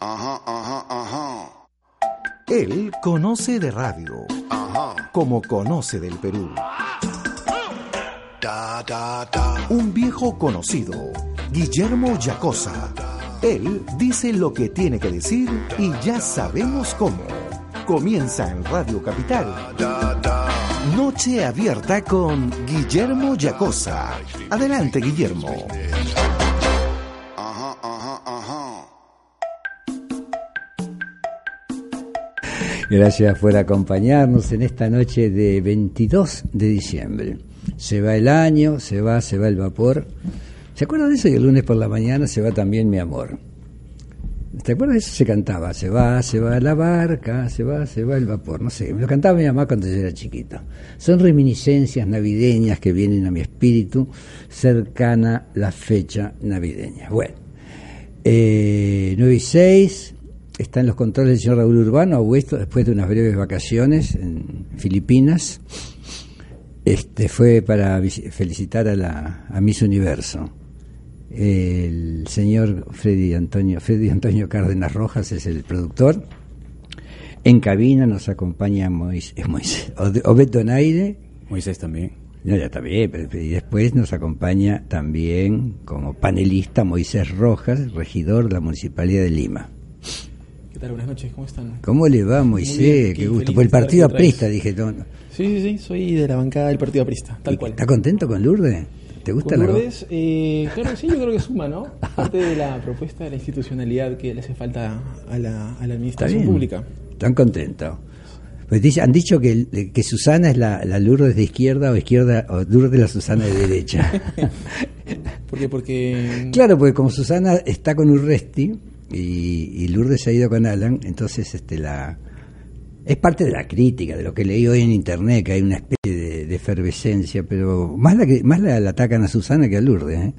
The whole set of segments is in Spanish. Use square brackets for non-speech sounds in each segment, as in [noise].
Ajá, ajá, ajá. Él conoce de radio, Ajá. como conoce del Perú. Da, da, da. Un viejo conocido, Guillermo Yacosa. Él dice lo que tiene que decir y ya sabemos cómo. Comienza en Radio Capital. Noche abierta con Guillermo Yacosa. Adelante, Guillermo. Gracias por acompañarnos en esta noche de 22 de diciembre. Se va el año, se va, se va el vapor. ¿Se acuerdan de eso? Y el lunes por la mañana se va también mi amor. ¿Te acuerdas de eso? Se cantaba, se va, se va la barca, se va, se va el vapor. No sé, me lo cantaba mi mamá cuando yo era chiquito. Son reminiscencias navideñas que vienen a mi espíritu cercana la fecha navideña. Bueno, eh, 9 y 6, está en los controles del señor Raúl Urbano, Augusto, después de unas breves vacaciones en Filipinas. Este fue para felicitar a la a Miss Universo. El señor Freddy Antonio, Freddy Antonio Cárdenas Rojas es el productor. En cabina nos acompaña Moisés, Moisés, Obed Donaire, Moisés también. no, ya está bien, pero- y después nos acompaña también como panelista Moisés Rojas, regidor de la Municipalidad de Lima. ¿Qué tal? Buenas noches, ¿cómo están? ¿Cómo le va Moisés? Qué aquí, gusto. Por el partido aprista, dije. no, no. Sí, sí, sí, soy de la bancada del Partido Aprista, tal cual. ¿Está contento con Lourdes? ¿Te gusta Con la Lourdes, eh, claro que sí, yo creo que suma, ¿no? [laughs] Parte de la propuesta de la institucionalidad que le hace falta a la, a la Está administración bien. pública. ¿Están contentos? Pues han dicho que, que Susana es la, la Lourdes de izquierda o izquierda o Lourdes la Susana de derecha. [laughs] ¿Por qué? Porque claro, porque como Susana está con Urresti y, y Lourdes se ha ido con Alan, entonces este la es parte de la crítica, de lo que leí hoy en internet, que hay una especie de, de efervescencia, pero más la que más la, la atacan a Susana que a Lourdes. ¿eh?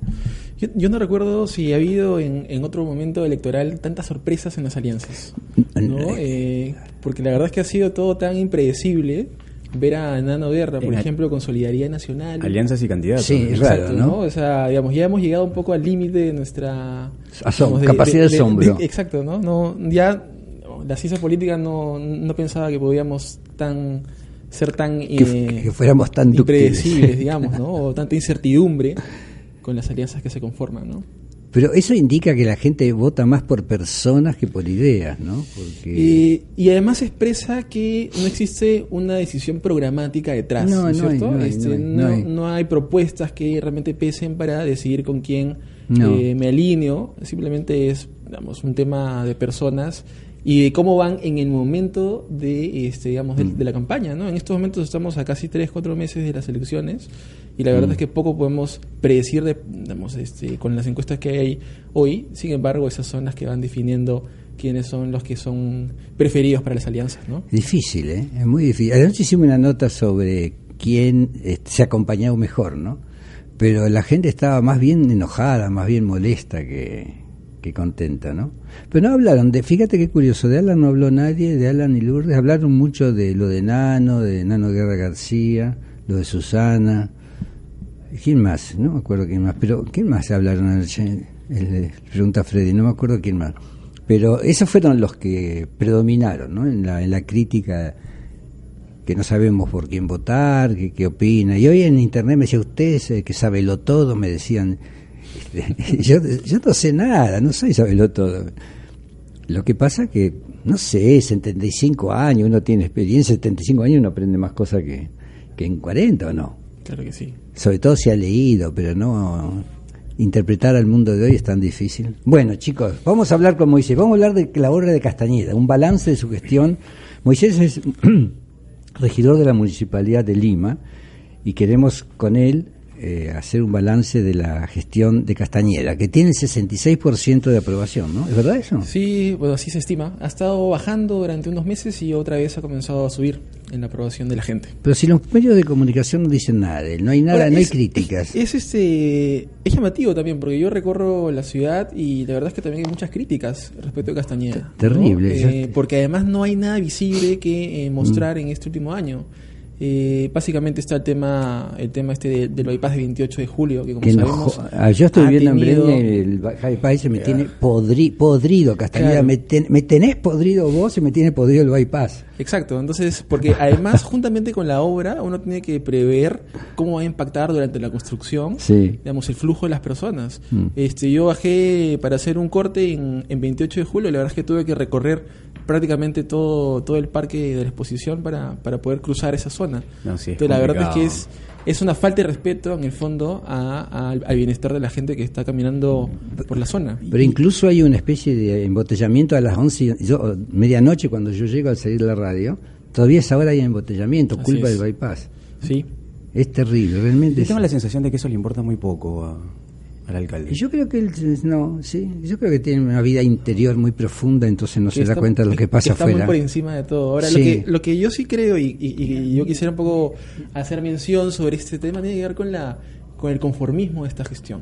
yo, yo no recuerdo si ha habido en, en otro momento electoral tantas sorpresas en las alianzas, ¿no? Eh, porque la verdad es que ha sido todo tan impredecible ver a Nano Guerra, por En ejemplo, con Solidaridad Nacional. Alianzas y candidatos. Sí, es raro, ¿no? O sea, digamos, ya hemos llegado un poco al límite de nuestra Asom- capacidad de asombro. exacto, ¿no? No, ya la ciencia política no, no pensaba que podíamos tan ser tan Que, eh, que fuéramos tan impredecibles, [laughs] digamos, ¿no? O tanta incertidumbre con las alianzas que se conforman, ¿no? Pero eso indica que la gente vota más por personas que por ideas, ¿no? Porque Eh, y además expresa que no existe una decisión programática detrás, No, ¿no hay, cierto? no hay, Este, no hay, no, hay. no hay propuestas que realmente pesen para decidir con quién eh, me alineo, simplemente es digamos, un tema de personas y de cómo van en el momento de este digamos Mm. de, de la campaña no en estos momentos estamos a casi tres cuatro meses de las elecciones y Mm. la verdad es que poco podemos predecir de, digamos, este, con las encuestas que hay hoy sin embargo esas son las que van definiendo quiénes son los que son preferidos para las alianzas no difícil, ¿eh? Es muy difícil. Anoche hicimos una nota sobre quién este, se ha acompañado mejor, ¿no? Pero la gente estaba más bien enojada, más bien molesta que, que contenta, ¿no? Pero no hablaron de, fíjate qué curioso, de Alan no habló nadie, de Alan y Lourdes, hablaron mucho de lo de Nano, de Nano Guerra García, lo de Susana, ¿quién más? No me acuerdo quién más, pero ¿quién más hablaron anoche? Pregunta Freddy, no me acuerdo quién más. Pero esos fueron los que predominaron, ¿no? En la, en la crítica que no sabemos por quién votar, que qué opina. Y hoy en internet me decía, usted que sabe lo todo, me decían. [laughs] Yo, yo no sé nada, no soy sabelo todo. Lo que pasa que, no sé, 75 años, uno tiene experiencia, 75 años uno aprende más cosas que, que en 40 o no. Claro que sí Sobre todo si ha leído, pero no interpretar al mundo de hoy es tan difícil. Bueno, chicos, vamos a hablar con Moisés. Vamos a hablar de la obra de Castañeda, un balance de su gestión. Moisés es [clears throat] regidor de la Municipalidad de Lima y queremos con él eh, hacer un balance de la gestión de Castañeda, que tiene 66% de aprobación, ¿no? ¿Es verdad eso? Sí, bueno, así se estima. Ha estado bajando durante unos meses y otra vez ha comenzado a subir en la aprobación de la gente. Pero si los medios de comunicación no dicen nada no hay nada, Ahora, no hay es- críticas. Es, es, este es llamativo también porque yo recorro la ciudad y la verdad es que también hay muchas críticas respecto a Castañeda. Terrible, Eh, porque además no hay nada visible que eh, mostrar en este último año. Eh, básicamente está el tema el tema este de- del bypass de 28 de julio, que como Que sabemos... ah, yo estoy viendo tenido- en Breña el bypass me tiene podri- podrido, Castañeda. Claro. Me, ten- me tenés podrido vos y me tiene podrido el bypass. Exacto, entonces, porque además, [laughs] juntamente con la obra, uno tiene que prever cómo va a impactar durante la construcción, Sí. digamos, el flujo de las personas. Mm. Este, yo bajé para hacer un corte en, en 28 de julio, la verdad es que tuve que recorrer prácticamente todo, todo el parque de la exposición para, para poder cruzar esa zona. No, sí, es Entonces, la verdad es que es, es una falta de respeto, en el fondo, a- a- al bienestar de la gente que está caminando por la zona. Pero incluso hay una especie de embotellamiento a las 11, yo, medianoche cuando yo llego al salir de la radio, todavía a esa hora hay embotellamiento, Así culpa es. del bypass. Sí. Es terrible, realmente. Yo tengo la sensación de que eso le importa muy poco a- al alcalde. Y Yo creo que él, no, sí, yo creo que tiene una vida interior muy profunda, entonces no que se da está- cuenta de lo que pasa está afuera. muy por encima de todo. Ahora, Sí. lo, que, lo que yo sí creo y, y- y yo quisiera un poco hacer mención sobre este tema tiene que ver con, la, con el conformismo de esta gestión.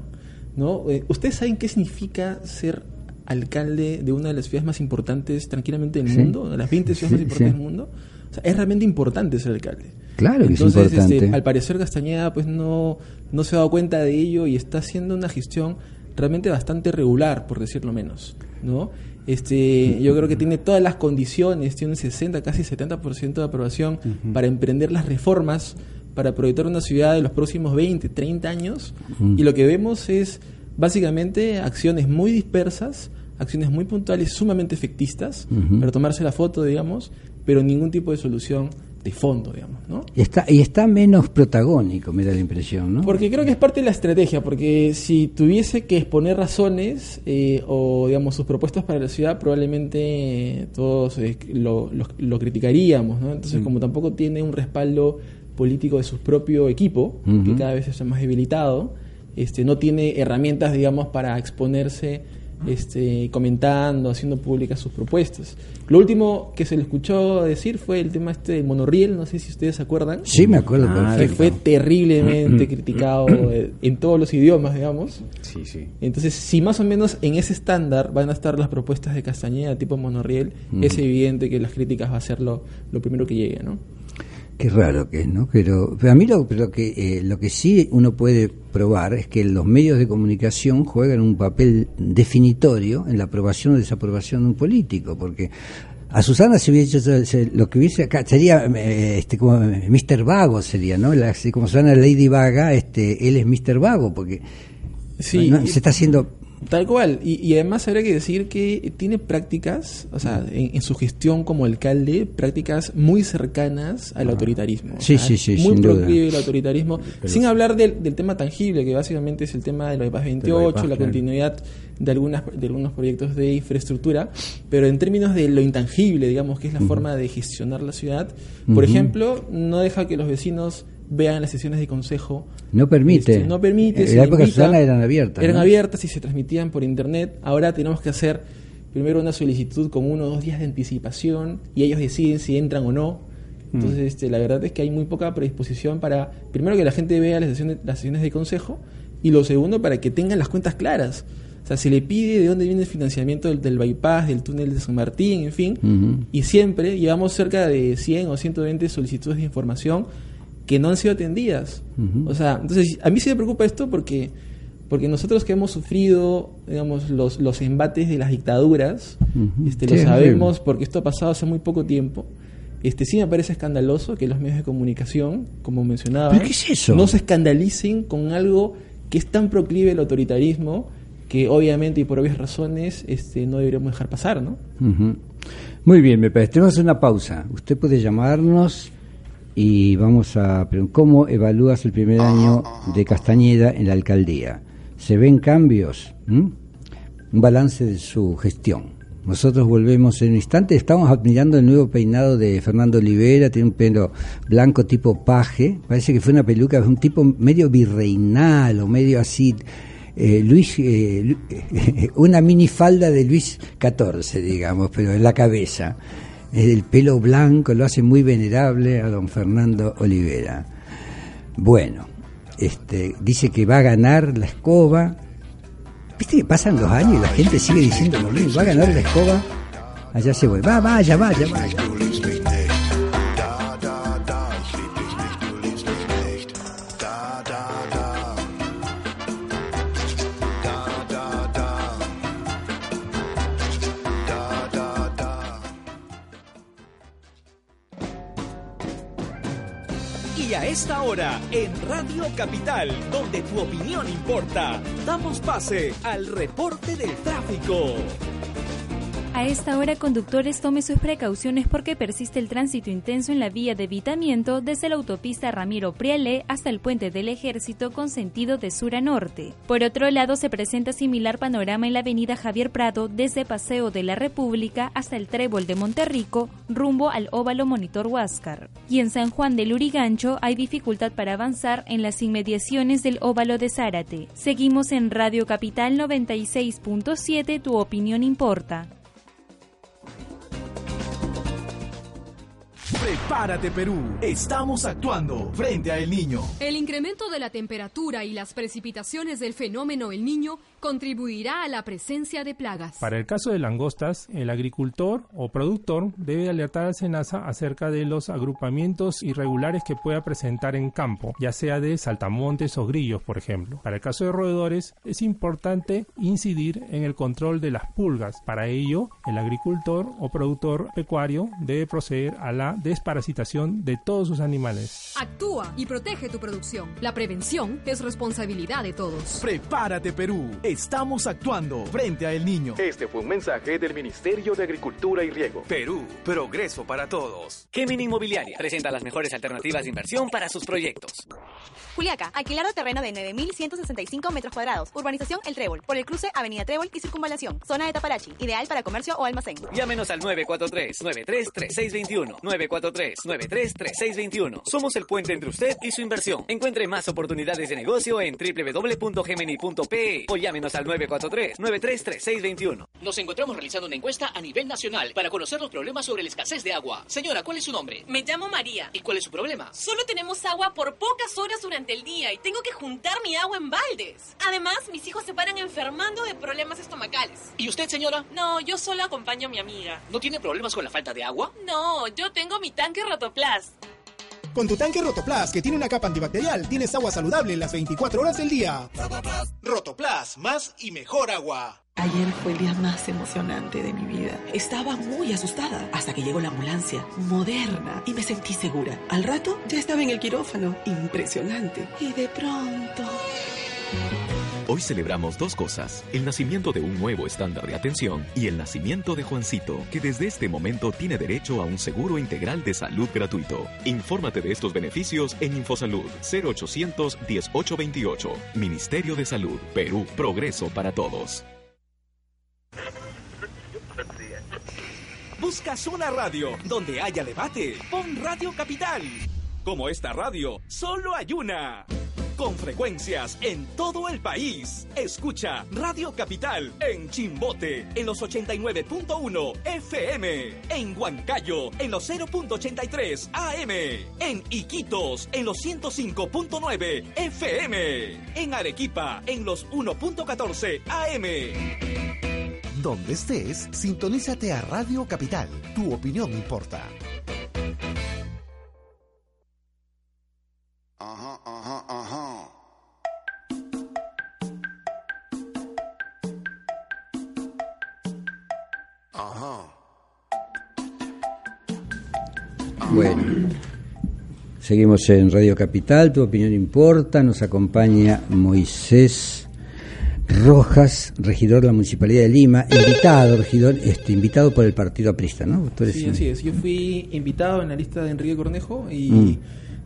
¿no? Eh, ¿Ustedes saben qué significa ser alcalde de una de las ciudades más importantes tranquilamente del Sí. mundo? De las 20 ciudades más Sí, importantes sí. del mundo. O sea, es realmente importante ser alcalde. Claro que es Entonces, importante. este, al parecer Castañeda pues no, no se ha dado cuenta de ello y está haciendo una gestión realmente bastante regular, por decirlo menos, ¿no? Este, yo creo que tiene todas las condiciones, tiene un 60, casi 70% de aprobación para emprender las reformas, para proyectar una ciudad de los próximos 20, 30 años, y lo que vemos es básicamente acciones muy dispersas, acciones muy puntuales, sumamente efectistas, Ujú. para tomarse la foto, digamos, pero ningún tipo de solución de fondo, digamos, ¿no? Y está, y está menos protagónico, me da la impresión, ¿no? Porque creo que es parte de la estrategia, porque si tuviese que exponer razones eh, o, digamos, sus propuestas para la ciudad, probablemente todos eh, lo, lo- lo criticaríamos, ¿no? Entonces, como tampoco tiene un respaldo político de su propio equipo, que Ujú. cada vez está más debilitado, este, no tiene herramientas, digamos, para exponerse este, comentando, haciendo públicas sus propuestas. Lo último que se le escuchó decir fue el tema este del monorriel, no sé si ustedes se acuerdan Sí, me acuerdo Ah, que fue terriblemente criticado eh, en todos los idiomas, digamos. Sí, sí. Entonces, si más o menos en ese estándar van a estar las propuestas de Castañeda tipo monorriel, es evidente que las críticas va a ser lo, lo primero que llegue, ¿no? Qué raro que es, ¿no? Pero, pero a mí lo, pero que, eh, lo que sí uno puede probar es que los medios de comunicación juegan un papel definitorio en la aprobación o desaprobación de un político, porque a Susana se hubiese hecho se- lo que hubiese acá sería eh, este como Mr. Vago sería, ¿no? La- como suena Lady Vaga, este él es Mr. Vago porque Sí, se está haciendo Tal cual. Y, y además habría que decir que tiene prácticas, o sea, en, en su gestión como alcalde, prácticas muy cercanas al autoritarismo. Sí, sí, sí, Muy proclive el autoritarismo, sin hablar del, del tema tangible, que básicamente es el tema del bypass 28, bypass, la claro. continuidad de, algunas, de algunos proyectos de infraestructura, pero en términos de lo intangible, digamos, que es la forma de gestionar la ciudad, por ejemplo, no deja que los vecinos vean las sesiones de consejo no permite. este, no permite. En se la época invita, eran abiertas. Eran ¿no? abiertas y se transmitían por internet. Ahora tenemos que hacer primero una solicitud con uno o dos días de anticipación y ellos deciden si entran o no. Entonces, este, la verdad es que hay muy poca predisposición para, primero, que la gente vea las sesiones, las sesiones de consejo y lo segundo, para que tengan las cuentas claras. O sea, se le pide de dónde viene el financiamiento del, del bypass, del túnel de San Martín, en fin. Y siempre llevamos cerca de 100 o 120 solicitudes de información que no han sido atendidas. O sea, entonces a mí sí me preocupa esto porque porque nosotros que hemos sufrido, digamos, los, los embates de las dictaduras, este, Sí, lo sabemos porque esto ha pasado hace muy poco tiempo. Este sí me parece escandaloso que los medios de comunicación, como mencionaba, no se escandalicen con algo que es tan proclive al autoritarismo que obviamente y por obvias razones este, no deberíamos dejar pasar, ¿no? Muy bien, me parece. Tenemos una pausa. Usted puede llamarnos y vamos a preguntar cómo evalúas el primer año de Castañeda en la alcaldía. ¿Se ven cambios? ¿Mm? Un balance de su gestión. Nosotros volvemos en un instante. Estamos admirando el nuevo peinado de Fernando Olivera. Tiene un pelo blanco tipo paje. Parece que fue una peluca, un tipo medio virreinal o medio así. eh, Luis, eh, [laughs] una minifalda de Luis XIV, digamos, pero en la cabeza. El pelo blanco lo hace muy venerable a don Fernando Olivera. Bueno, este, dice que va a ganar la escoba. Viste que pasan los años y la gente sigue diciendo. Va a ganar la escoba. Allá se vuelve. Va, vaya, vaya, vaya. Hora, en Radio Capital, donde tu opinión importa, damos pase al reporte del tráfico. A esta hora, conductores, tome sus precauciones porque persiste el tránsito intenso en la vía de evitamiento desde la autopista Ramiro Priale hasta el puente del Ejército con sentido de sur a norte. Por otro lado, se presenta similar panorama en la avenida Javier Prado desde Paseo de la República hasta el Trébol de Monterrico, rumbo al Óvalo Monitor Huáscar. Y en San Juan del Urigancho hay dificultad para avanzar en las inmediaciones del Óvalo de Zárate. Seguimos en Radio Capital 96.7, tu opinión importa. Prepárate Perú, estamos actuando frente a El Niño. El incremento de la temperatura y las precipitaciones del fenómeno El Niño contribuirá a la presencia de plagas. Para el caso de langostas, el agricultor o productor debe alertar al SENASA acerca de los agrupamientos irregulares que pueda presentar en campo, ya sea de saltamontes o grillos, por ejemplo. Para el caso de roedores, es importante incidir en el control de las pulgas. Para ello, el agricultor o productor pecuario debe proceder a la desparasitación de todos sus animales. Actúa y protege tu producción. La prevención es responsabilidad de todos. Prepárate Perú, estamos actuando frente a El Niño. Este fue un mensaje del Ministerio de Agricultura y Riego. Perú, progreso para todos. Gemini Inmobiliaria presenta las mejores alternativas de inversión para sus proyectos. Juliaca, alquilado terreno de 9.165 metros cuadrados. Urbanización El Trébol, por el cruce Avenida Trébol y Circunvalación. Zona de Taparachi, ideal para comercio o almacén. Llámenos al 943-933621. 943-933621. Somos el puente entre usted y su inversión. Encuentre más oportunidades de negocio en www.gemini.pe o llámenos al 943-933621. Nos encontramos realizando una encuesta a nivel nacional para conocer los problemas sobre la escasez de agua. Señora, ¿cuál es su nombre? Me llamo María. ¿Y cuál es su problema? Solo tenemos agua por pocas horas durante el día y tengo que juntar mi agua en baldes. Además, mis hijos se paran enfermando de problemas estomacales. ¿Y usted, señora? No, yo solo acompaño a mi amiga. ¿No tiene problemas con la falta de agua? No, yo tengo mi tanque Rotoplas. Con tu tanque Rotoplas, que tiene una capa antibacterial, tienes agua saludable las 24 horas del día. Rotoplas, más y mejor agua. Ayer fue el día más emocionante de mi vida. Estaba muy asustada hasta que llegó la ambulancia, moderna, y me sentí segura. Al rato ya estaba en el quirófano, impresionante. Y de pronto... Hoy celebramos dos cosas, el nacimiento de un nuevo estándar de atención y el nacimiento de Juancito, que desde este momento tiene derecho a un seguro integral de salud gratuito. Infórmate de estos beneficios en Infosalud 0800 1828. Ministerio de Salud, Perú, Progreso para todos. ¿Buscas una radio donde haya debate? Pon Radio Capital. Como esta radio, solo hay una. Con frecuencias en todo el país. Escucha Radio Capital en Chimbote en los 89.1 FM. En Huancayo en los 0.83 AM. En Iquitos en los 105.9 FM. En Arequipa en los 1.14 AM. Donde estés, sintonízate a Radio Capital. Tu opinión importa. Ajá, ajá, ajá. Ajá. Bueno, seguimos en Radio Capital, tu opinión importa, nos acompaña Moisés Rojas, regidor de la Municipalidad de Lima, invitado, regidor, este, invitado por el Partido Aprista, ¿no? Tú eres sí, así es. Yo fui invitado en la lista de Enrique Cornejo y Mm.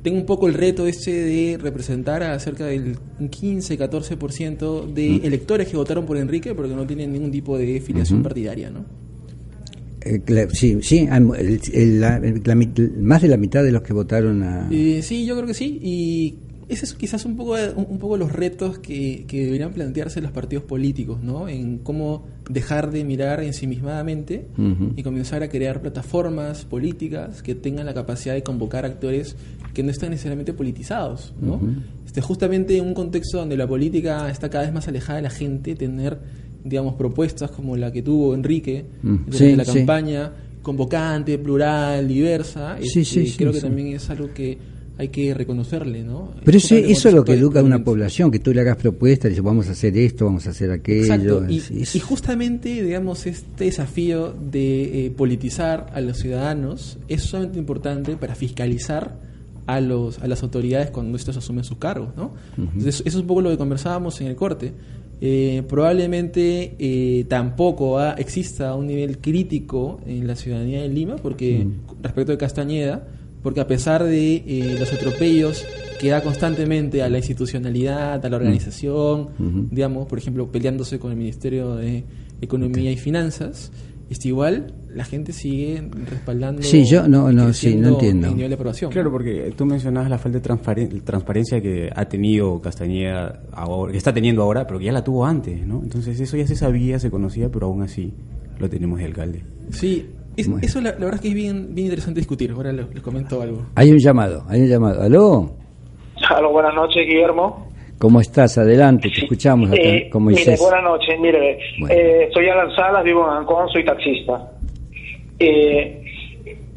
Tengo un poco el reto este de representar a cerca del 15-14% de Mm. electores que votaron por Enrique porque no tienen ningún tipo de filiación Ujú. partidaria, ¿no? Eh, sí, sí, el- el- la- la más de la mitad de los que votaron a... Eh, sí, yo creo que sí. Y ese es quizás un poco, un, un poco los retos que, que deberían plantearse los partidos políticos, ¿no? En cómo dejar de mirar ensimismadamente Ujú. y comenzar a crear plataformas políticas que tengan la capacidad de convocar actores que no están necesariamente politizados, ¿no? Este, justamente en un contexto donde la política está cada vez más alejada de la gente, tener, digamos, propuestas como la que tuvo Enrique Mm. durante Sí, la sí. campaña, convocante, plural, diversa, Sí, este, sí, sí, creo que también es algo que hay que reconocerle, ¿no? Pero eso, es lo que educa a una población, que tú le hagas propuestas, y dices, vamos a hacer esto, vamos a hacer aquello. Exacto, y, justamente, digamos, este desafío de eh, politizar a los ciudadanos es sumamente importante para fiscalizar a los a las autoridades cuando estos asumen sus cargos, ¿no? Entonces, eso es un poco lo que conversábamos en el corte. Eh, probablemente eh, tampoco ah, exista un nivel crítico en la ciudadanía de Lima, porque respecto de Castañeda, porque a pesar de eh, los atropellos que da constantemente a la institucionalidad, a la organización, digamos, por ejemplo, peleándose con el Ministerio de Economía y Finanzas, este, igual la gente sigue respaldando. Sí, yo no, no, sí, no entiendo. el nivel de aprobación. Claro, porque tú mencionabas la falta de transparen- transparencia que ha tenido Castañeda ahora, que está teniendo ahora, pero que ya la tuvo antes, ¿no? Entonces eso ya se sabía, se conocía, pero aún así lo tenemos de alcalde. Sí, es- eso la, la verdad es que es bien, bien interesante discutir. Ahora les, les comento algo. Hay un llamado, hay un llamado. ¿Aló? Aló, buenas noches, Guillermo. ¿Cómo estás? Adelante, te escuchamos acá Eh, mire, buenas noches. Mire, eh, soy Alan Salas, vivo en Ancón, soy taxista. Eh,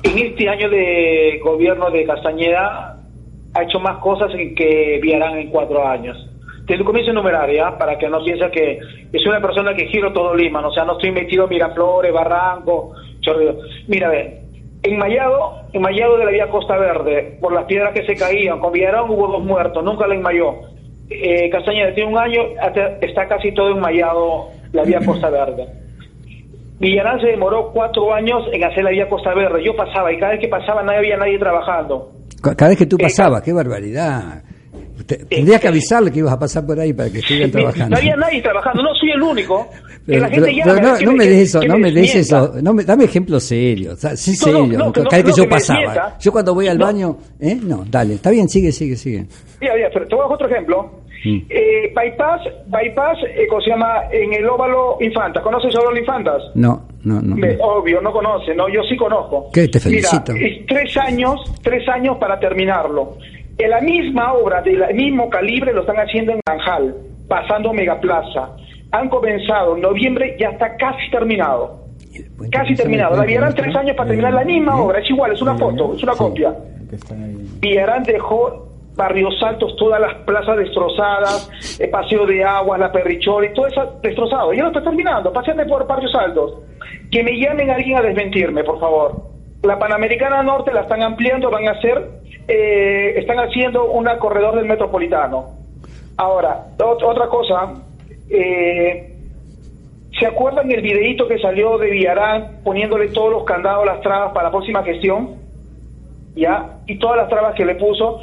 en este año de gobierno de Castañeda ha hecho más cosas que, que Villarán en cuatro años. Te lo comienzo a enumerar, ¿ya? Para que no pienses que soy una persona que giro todo Lima, ¿no? o sea, no estoy metido en Miraflores, Barranco, Chorrillos. Mira, ve, en Mayado, en Mayado de la vía Costa Verde, por las piedras que se caían, con Villarán hubo dos muertos, nunca la enmayó. Eh, Castañeda tiene un año, hasta- está casi todo enmayado la vía [laughs] Costa Verde. Villarán se demoró cuatro años en hacer la vía Costa Verde. Yo pasaba y cada vez que pasaba no había nadie trabajando. Ca- Cada vez que tú pasabas, qué barbaridad. Te- Tendrías que avisarle que ibas a pasar por ahí para que estuvieran trabajando. No había nadie trabajando, no soy el único. Que la gente pero- no, no me- des eso, que no me des eso, no me, dame ejemplos serios, o sea, sí No, no, serio, no, que no, cada vez que no, yo pasaba. Yo cuando voy al baño, ¿eh? No, dale, está bien, sigue, sigue, sigue. Mira, mira, pero te voy a dar otro ejemplo. Mm. Eh, bypass, bypass, eh, ¿cómo se llama? En el óvalo Infantas. ¿Conoces el óvalo Infantas? No, no, no. Me- obvio, no conoce, no, yo sí conozco. ¿Qué? Te felicito. Mira, es tres años, tres años para terminarlo. En la misma obra, del mismo calibre, lo están haciendo en Naranjal, pasando Megaplaza. Han comenzado en noviembre, ya está casi terminado. Casi terminado. La Villarán tres años para terminar la misma obra, es igual, es una foto, es una copia. Villarán dejó Barrios Altos, todas las plazas destrozadas, el paseo de agua, la perrichora y todo eso destrozado. Ya lo está terminando, paseate por Barrios Altos. Que me llamen alguien a desmentirme, por favor. La Panamericana Norte la están ampliando, van a hacer, eh, están haciendo una corredor del metropolitano. Ahora, ot- otra cosa, eh, ¿se acuerdan el videíto que salió de Villarán poniéndole todos los candados, las trabas para la próxima gestión? ¿ya? Y todas las trabas que le puso.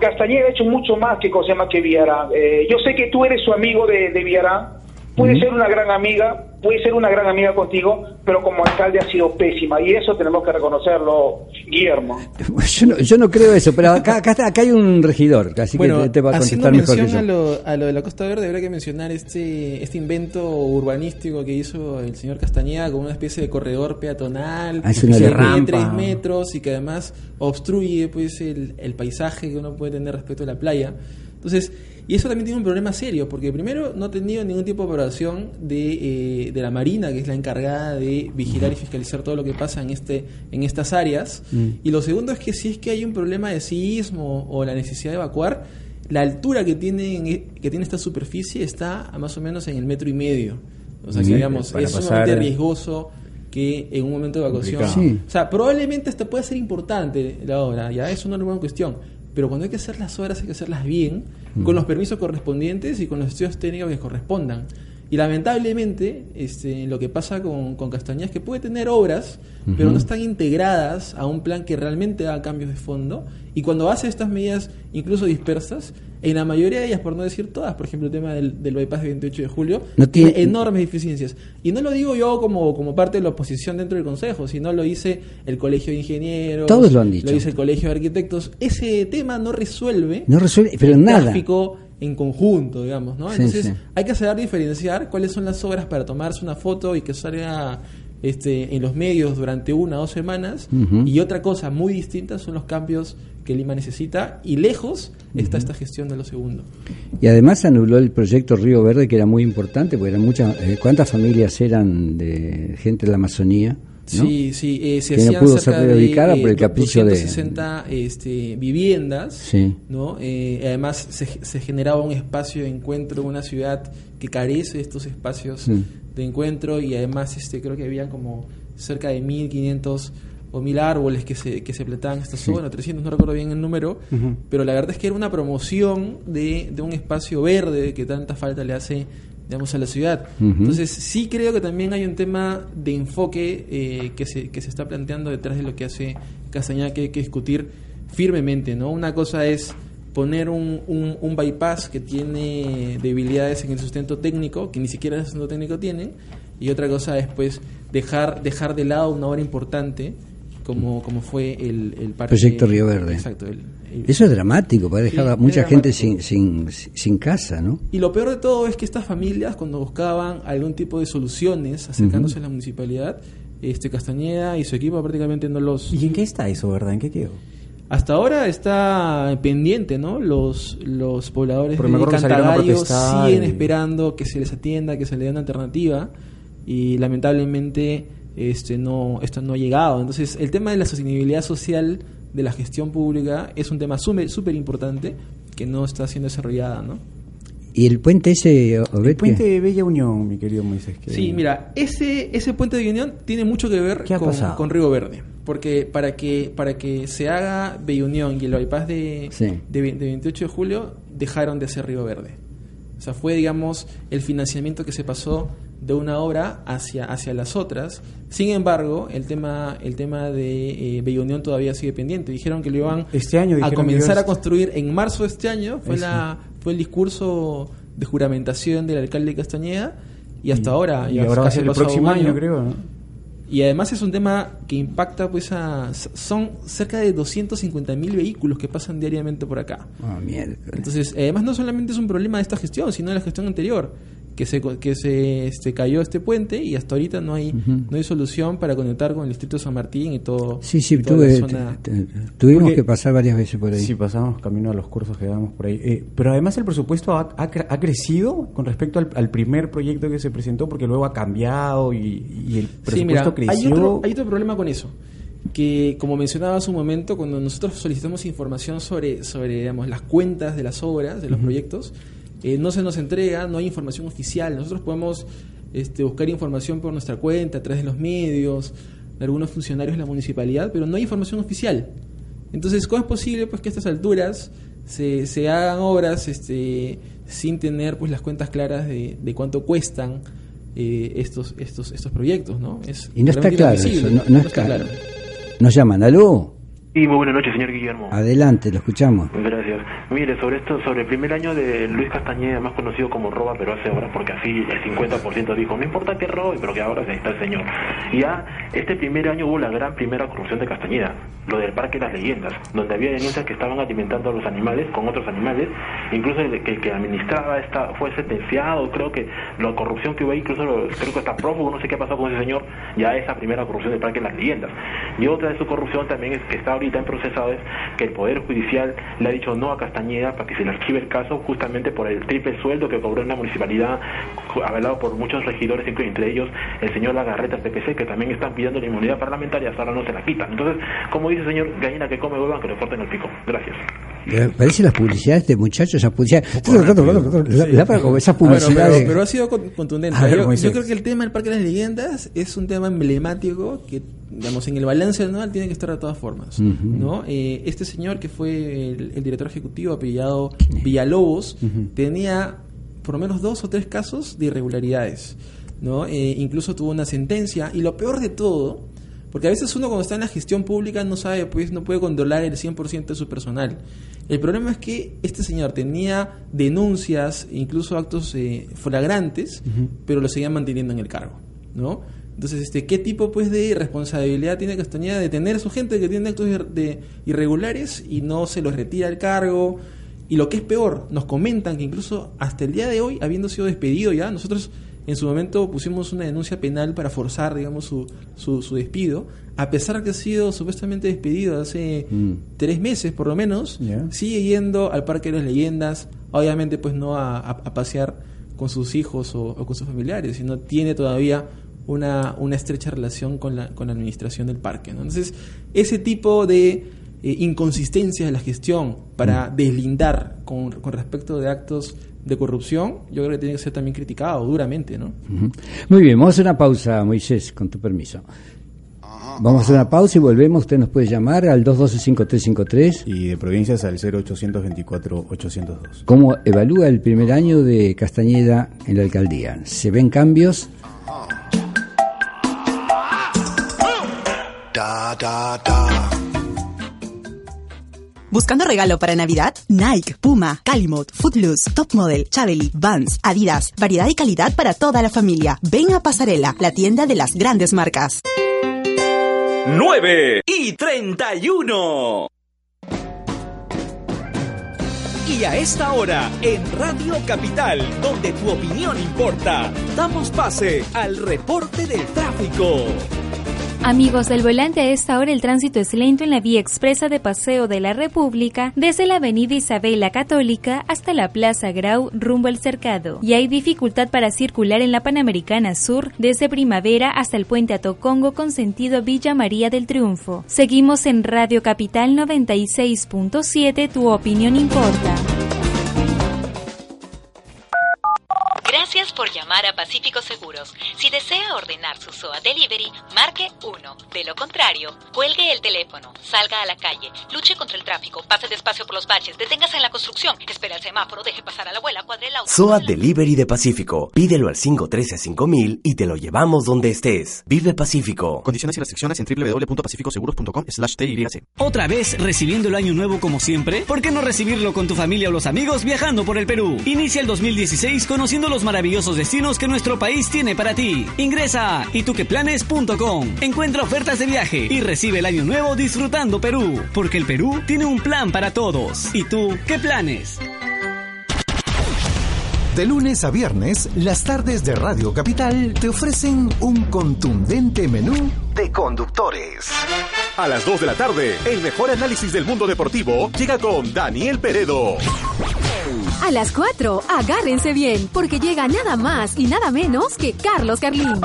Castañeda ha hecho mucho más que cosa más que Villarán. Eh, yo sé que tú eres su amigo de, de Villarán, puede ser una gran amiga, puede ser una gran amiga contigo, pero como alcalde ha sido pésima y eso tenemos que reconocerlo, Guillermo. [laughs] Yo no, yo no creo eso, pero acá, acá, está- acá hay un regidor, así bueno, que te, te va a contestar mejor que mención yo. a lo, a lo de la Costa Verde, habría que mencionar este, este invento urbanístico que hizo el señor Castañeda con una especie de corredor peatonal Ah, que mide Rampa. tres metros y que además obstruye pues el, el paisaje que uno puede tener respecto a la playa. Entonces, y eso también tiene un problema serio, porque primero no ha tenido ningún tipo de aprobación de, eh, de la Marina, que es la encargada de vigilar y fiscalizar todo lo que pasa en, este, en estas áreas. Mm. Y lo segundo es que si es que hay un problema de sismo o la necesidad de evacuar, la altura que tiene, que tiene esta superficie está a más o menos en el metro y medio. O sea, que Bien, digamos, para es sumamente riesgoso que en un momento de evacuación... Sí. O sea, probablemente hasta puede ser importante la obra, ya eso no es una cuestión. Pero cuando hay que hacer las obras hay que hacerlas bien, con los permisos correspondientes y con los estudios técnicos que correspondan. Y lamentablemente, este, lo que pasa con, con Castañeda es que puede tener obras, pero no están integradas a un plan que realmente haga cambios de fondo. Y cuando hace estas medidas, incluso dispersas, en la mayoría de ellas, por no decir todas, por ejemplo, el tema del, del bypass de 28 de julio, No tiene- tiene enormes deficiencias. Y no lo digo yo como, como parte de la oposición dentro del Consejo, sino lo dice el Colegio de Ingenieros, Todos lo han dicho. lo dice el Colegio de Arquitectos. Ese tema no resuelve No resuelve, pero el nada. tráfico en conjunto, digamos, ¿no? Sí, Entonces sí. hay que saber diferenciar cuáles son las obras para tomarse una foto y que salga este, en los medios durante una o dos semanas y otra cosa muy distinta son los cambios que Lima necesita y lejos está esta gestión de lo segundo. Y además se anuló el proyecto Río Verde, que era muy importante, porque eran muchas. eh, ¿Cuántas familias eran de gente de la Amazonía? ¿No? Sí, sí, eh, se Que no hacían pudo cerca ser de, reubicada eh, por el capricho de- 260 este, viviendas, Sí. ¿no? Eh, además se, se generaba un espacio de encuentro en una ciudad que carece de estos espacios Mm. de encuentro y además este creo que había como cerca de 1500 o mil árboles que se, que se plantaban en esta zona, 300, no recuerdo bien el número, pero la verdad es que era una promoción de, de un espacio verde que tanta falta le hace digamos a la ciudad. Entonces sí creo que también hay un tema de enfoque eh, que, se, que se está planteando detrás de lo que hace Castañeda que hay que discutir firmemente, ¿no? Una cosa es poner un, un, un bypass que tiene debilidades en el sustento técnico, que ni siquiera el sustento técnico tienen, y otra cosa es pues dejar, dejar de lado una obra importante como, como fue el, el parque- Proyecto Río Verde. Exacto. el- el- Eso es dramático, puede dejar Sí, a mucha gente sin, sin, sin casa, ¿no? Y lo peor de todo es que estas familias, cuando buscaban algún tipo de soluciones acercándose a la municipalidad, este Castañeda y su equipo prácticamente no los... ¿Y en qué está eso, verdad? ¿En qué quedó? Hasta ahora está pendiente, ¿no? Los, los pobladores me de Cantagario siguen y- esperando que se les atienda, que se les dé una alternativa y lamentablemente este no esto no ha llegado. Entonces, el tema de la sostenibilidad social de la gestión pública es un tema súper importante que no está siendo desarrollada, ¿no? Y el puente ese, Obed, El puente de Bella Unión, mi querido Moisés. que- Sí, mira, ese, ese puente de Unión tiene mucho que ver ¿Qué ha con, con Río Verde. Porque para que, para que se haga Bella Unión y el bypass de, Sí. de, de 28 de julio, dejaron de hacer Río Verde. O sea, fue, digamos, el financiamiento que se pasó de una obra hacia, hacia las otras. Sin embargo, el tema, el tema de eh, Bella Unión todavía sigue pendiente. Dijeron que lo iban Este año a comenzar a- construir en marzo de este año. Fue, Eso. la, fue el discurso de juramentación del alcalde de Castañeda. Y hasta Y- ahora, y ya ahora va a casi ser el próximo año, creo, ¿no? Y además es un tema que impacta, pues, a. Son cerca de 250 mil vehículos que pasan diariamente por acá. Ah. Entonces, además no solamente es un problema de esta gestión, sino de la gestión anterior, que se que se este, cayó este puente y hasta ahorita no hay no hay solución para conectar con el distrito de San Martín y todo. Sí, sí, tuve- la zona. tuvimos Porque- que pasar varias veces por ahí. Sí, pasamos camino a los cursos que dábamos por ahí. Eh, pero además el presupuesto ha, ha cre- ha crecido con respecto al, al primer proyecto que se presentó, porque luego ha cambiado y, y el presupuesto Sí, mira, creció. hay otro, hay otro problema con eso. Que, como mencionaba hace un momento, cuando nosotros solicitamos información sobre, sobre digamos, las cuentas de las obras, de los proyectos, eh, no se nos entrega, no hay información oficial. Nosotros podemos este, buscar información por nuestra cuenta, a través de los medios, de algunos funcionarios de la municipalidad, pero no hay información oficial. Entonces, ¿cómo es posible pues, que a estas alturas se, se hagan obras este, sin tener pues, las cuentas claras de, de cuánto cuestan eh, estos, estos, estos proyectos? ¿no? Es Y no está claro eso, no, no está claro. Nos llaman, ¿aló? Sí, muy buenas noches, señor Guillermo. Adelante, lo escuchamos. Gracias. Mire, sobre esto, sobre el primer año de Luis Castañeda, más conocido como Roba, pero hace obras, porque así el 50% dijo, no importa que robe, pero que ahora ahí está el señor. Ya este primer año hubo la gran primera corrupción de Castañeda, lo del Parque de las Leyendas, donde había denuncias que estaban alimentando a los animales con otros animales, incluso el que, el que administraba esta fue sentenciado, creo que la corrupción que hubo ahí, incluso lo- creo que está prófugo, no sé qué pasó con ese señor, ya esa primera corrupción del Parque de las Leyendas. Y otra de su corrupción también es que está ahorita en procesado es que el Poder Judicial le ha dicho no a Castañeda para que se le archive el caso justamente por el triple sueldo que cobró en la municipalidad, avalado por muchos regidores, entre ellos el señor Lagarreta PPC, que también están pidiendo la inmunidad parlamentaria, hasta ahora no se la quitan. Entonces, como dice el señor, gallina que come huevan, que le corten el pico. Gracias. Eh, Parece las publicidades de muchachos, esas publicidades. Esas bueno, publicidades. pero, pero ha sido con- contundente. Ver, yo, yo creo que el tema del Parque de las Leyendas es un tema emblemático que, digamos, en el balance anual tiene que estar de todas formas. ¿no? Eh, este señor que fue el, el director ejecutivo apellidado Villalobos Ujú. tenía por lo menos dos o tres casos de irregularidades. ¿no? Eh, incluso tuvo una sentencia y lo peor de todo, porque a veces uno cuando está en la gestión pública no sabe, pues no puede controlar el 100% de su personal. El problema es que este señor tenía denuncias, incluso actos eh, flagrantes, pero lo seguían manteniendo en el cargo, ¿no? Entonces, este, ¿qué tipo pues de responsabilidad tiene Castañeda de tener a su gente que tiene actos ir- de irregulares y no se los retira el cargo? Y lo que es peor, nos comentan que incluso hasta el día de hoy, habiendo sido despedido ya, nosotros en su momento pusimos una denuncia penal para forzar, digamos, su, su, su despido, a pesar que ha sido supuestamente despedido hace Mm. tres meses por lo menos, sigue yendo al Parque de las Leyendas, obviamente pues no a, a- a pasear con sus hijos o, o con sus familiares, sino tiene todavía una, una estrecha relación con la, con la administración del parque. ¿no? Entonces, ese tipo de eh, inconsistencias de la gestión para deslindar con, con respecto de actos de corrupción, yo creo que tiene que ser también criticado duramente, ¿no? Muy bien, vamos a hacer una pausa, Moisés, con tu permiso. Vamos a hacer una pausa y volvemos. Usted nos puede llamar al 212-5353. Y de provincias al 0824-802. ¿Cómo evalúa el primer año de Castañeda en la alcaldía? ¿Se ven cambios? ¿Buscando regalo para Navidad? Nike, Puma, Calimod, Footloose, Top Model, Chavely, Vans, Adidas. Variedad y calidad para toda la familia. Ven a Pasarela, la tienda de las grandes marcas. 9 y 31. Y a esta hora, en Radio Capital, donde tu opinión importa, damos pase al reporte del tráfico. Amigos del volante, a esta hora el tránsito es lento en la vía expresa de Paseo de la República, desde la avenida Isabel la Católica hasta la Plaza Grau rumbo al Cercado. Y hay dificultad para circular en la Panamericana Sur, desde Primavera hasta el puente Atocongo con sentido Villa María del Triunfo. Seguimos en Radio Capital 96.7, tu opinión importa. Por llamar a Pacífico Seguros. Si desea ordenar su SOA Delivery, marque 1. De lo contrario, cuelgue el teléfono, salga a la calle, luche contra el tráfico, pase despacio por los baches, deténgase en la construcción, espere el semáforo, deje pasar a la abuela, cuadre el auto. SOA Delivery de Pacífico. Pídelo al 513-5000 y te lo llevamos donde estés. Vive Pacífico. Condiciones y restricciones en www.pacificoseguros.com slash TYC. ¿Otra vez recibiendo el año nuevo como siempre? ¿Por qué no recibirlo con tu familia o los amigos viajando por el Perú? Inicia el 2016 conociendo los maravillosos destinos que nuestro país tiene para ti. Ingresa a ituqueplanes.com. Encuentra ofertas de viaje y recibe el año nuevo disfrutando Perú. Porque el Perú tiene un plan para todos. ¿Y tú qué planes? De lunes a viernes, las tardes de Radio Capital te ofrecen un contundente menú de conductores. A las 2 de la tarde, el mejor análisis del mundo deportivo llega con Daniel Peredo. A las 4, agárrense bien, porque llega nada más y nada menos que Carlos Carlín.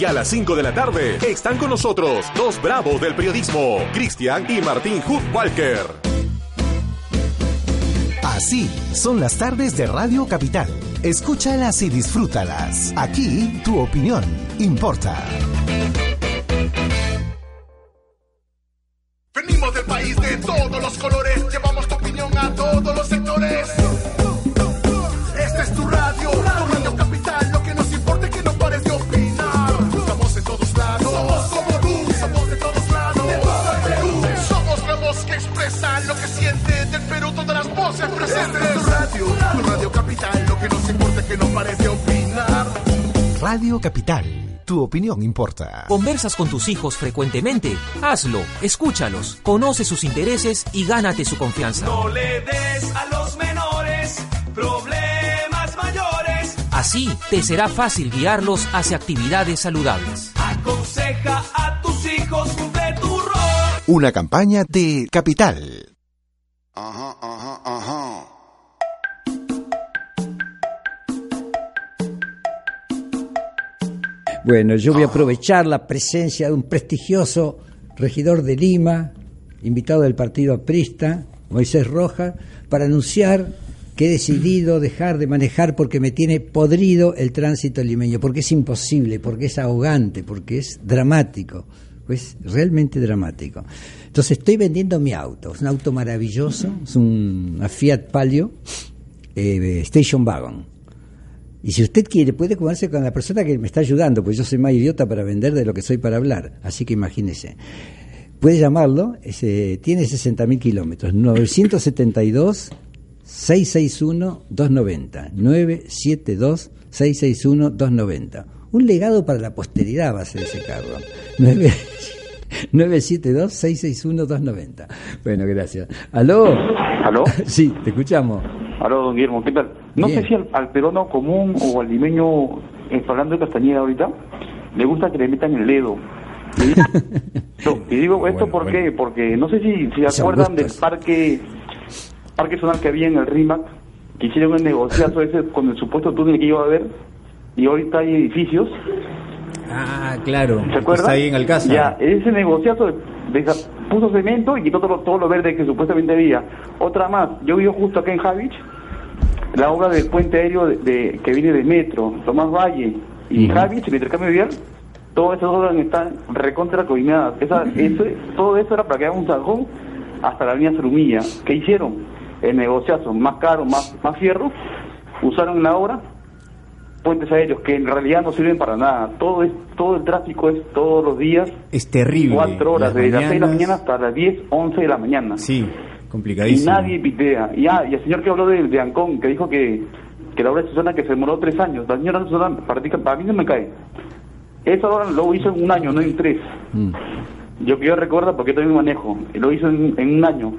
Y a las 5 de la tarde, están con nosotros dos bravos del periodismo, Cristian y Martín Walker. Así son las tardes de Radio Capital. Escúchalas y disfrútalas. Aquí tu opinión importa. Capital. Tu opinión importa. ¿Conversas con tus hijos frecuentemente? Hazlo, escúchalos, conoce sus intereses y gánate su confianza. No le des a los menores problemas mayores. Así te será fácil guiarlos hacia actividades saludables. Aconseja a tus hijos, cumple tu rol. Una campaña de Capital. Ajá, ajá, ajá. Bueno, yo voy a aprovechar la presencia de un prestigioso regidor de Lima, invitado del partido aprista, Moisés Roja, para anunciar que he decidido dejar de manejar porque me tiene podrido el tránsito limeño, porque es imposible, porque es ahogante, porque es dramático, pues realmente dramático. Entonces estoy vendiendo mi auto, es un auto maravilloso, es un, una Fiat Palio eh, Station Wagon. Y si usted quiere, puede jugarse con la persona que me está ayudando, pues yo soy más idiota para vender de lo que soy para hablar. Así que imagínese. Puede llamarlo, ese, tiene 60.000 kilómetros, 972-661-290. 972-661-290. Un legado para la posteridad va a ser ese carro. 9... 972-661-290. Bueno, gracias. ¿Aló? ¿Aló? Sí, te escuchamos. Aló, don Guillermo, ¿qué? No Bien. sé si al, al peruano común o al limeño, eh, hablando de Castañeda ahorita, le gusta que le metan el dedo. Y digo, [laughs] no, y digo esto Bueno, ¿por bueno. porque no sé si se Son acuerdan del parque parque zonal que había en el RIMAC, que hicieron el negociazo ese con el supuesto túnel que iba a haber, y ahorita hay edificios. Ah, claro. ¿Se acuerdan? Está ahí en Alcázar. Ya, ese negociazo de- de- puso cemento y quitó todo, todo lo verde que supuestamente había. Otra más, yo vivo justo acá en Javich, la obra del puente aéreo de, de- que viene de Metro, Tomás Valle y. Javich, el intercambio vial, Todas esas obras están recontra coordinadas. Esa, eso, todo eso era para que haga un zanjón hasta la avenida Cerumilla. ¿Qué hicieron? El negociazo, más caro, más, más fierro, usaron la obra, puentes aéreos que en realidad no sirven para nada. Todo es todo el tráfico es todos los días. Es terrible. Cuatro horas, Las de las 6 de la mañana hasta las 10, 11 de la mañana. Sí, Y complicadísimo. nadie pitea. Y, ah, y el señor que habló de, de Ancón, que dijo que, que la obra de Susana que se demoró tres años. La señora Susana, para, para mí no me cae. Esa obra lo hizo en un año, no en tres. Yo que yo recuerdo porque yo también manejo. y Lo hizo en, en un año.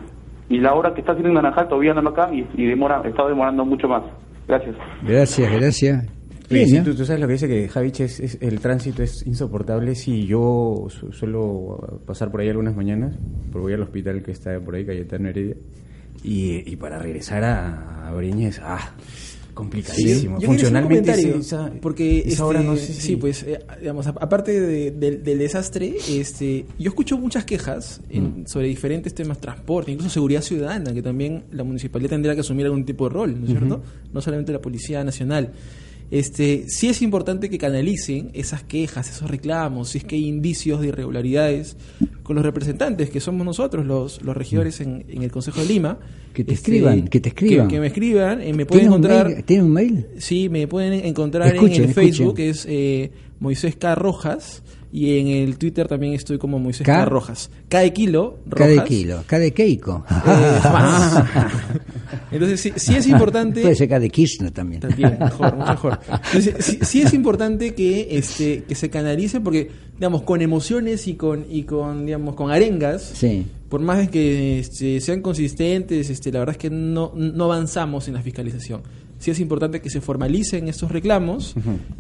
Y la obra que está haciendo en Naranjal todavía no lo acaban y, y demora, está demorando mucho más. Gracias. Gracias, gracias. Bien, sí, ¿eh? tú, tú sabes lo que dice que Javich es, es- el tránsito es insoportable. Sí, yo su- suelo pasar por ahí algunas mañanas, porque voy al hospital que está por ahí, Cayetano Heredia, y, y para regresar a, a Breña es ah, complicadísimo. Funcionalmente esa, porque esa este, hora no sé si- sí pues eh, digamos aparte de- del- del desastre este yo escucho muchas quejas en- Mm. sobre diferentes temas transporte incluso seguridad ciudadana que también la municipalidad tendría que asumir algún tipo de rol no es cierto no solamente la policía nacional este sí es importante que canalicen esas quejas esos reclamos si es que hay indicios de irregularidades con los representantes que somos nosotros los, los regidores en, en el Consejo de Lima Que te Este, escriban, que te escriban. que, que me escriban eh, me pueden ¿Tiene un encontrar mail? ¿Tiene un mail? Sí, me pueden encontrar Escuchen, en el escuchen. Facebook, que es eh, Moisés K. Rojas, y en el Twitter también estoy como Moisés K. Rojas. De kilo, Cada Rojas. kilo, cada Keiko. Eh, más. [laughs] Entonces, sí, sí es importante... Puede ser cada Kirchner también. También, mejor, mucho mejor. Entonces, sí, sí es importante que este que se canalice porque, digamos, con emociones y con y con digamos con arengas, Sí. por más que este, sean consistentes, este, la verdad es que no, no avanzamos en la fiscalización. Sí es importante que se formalicen estos reclamos,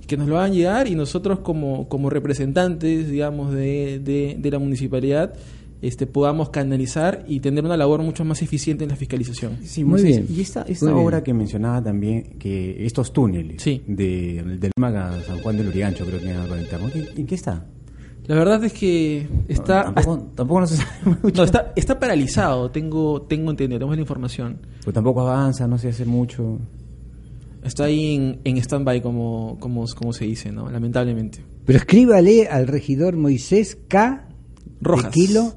que nos lo hagan llegar y nosotros como, como representantes, digamos, de, de, de la municipalidad, este, podamos canalizar y tener una labor mucho más eficiente en la fiscalización. Sí, Moisés, Y esta, esta obra que mencionaba también, que estos túneles de, del Maga San Juan del Urigancho, creo que van a conectar. ¿no? ¿En qué está? La verdad es que está tampoco, tampoco no se sabe [laughs] mucho. No, está, está paralizado, tengo, tengo entendido, tengo la información. Pues tampoco avanza, no se hace mucho. Está ahí en, en stand-by, como, como, como se dice, ¿no? Lamentablemente. Pero escríbale al regidor Moisés K. Rojas. Kilo,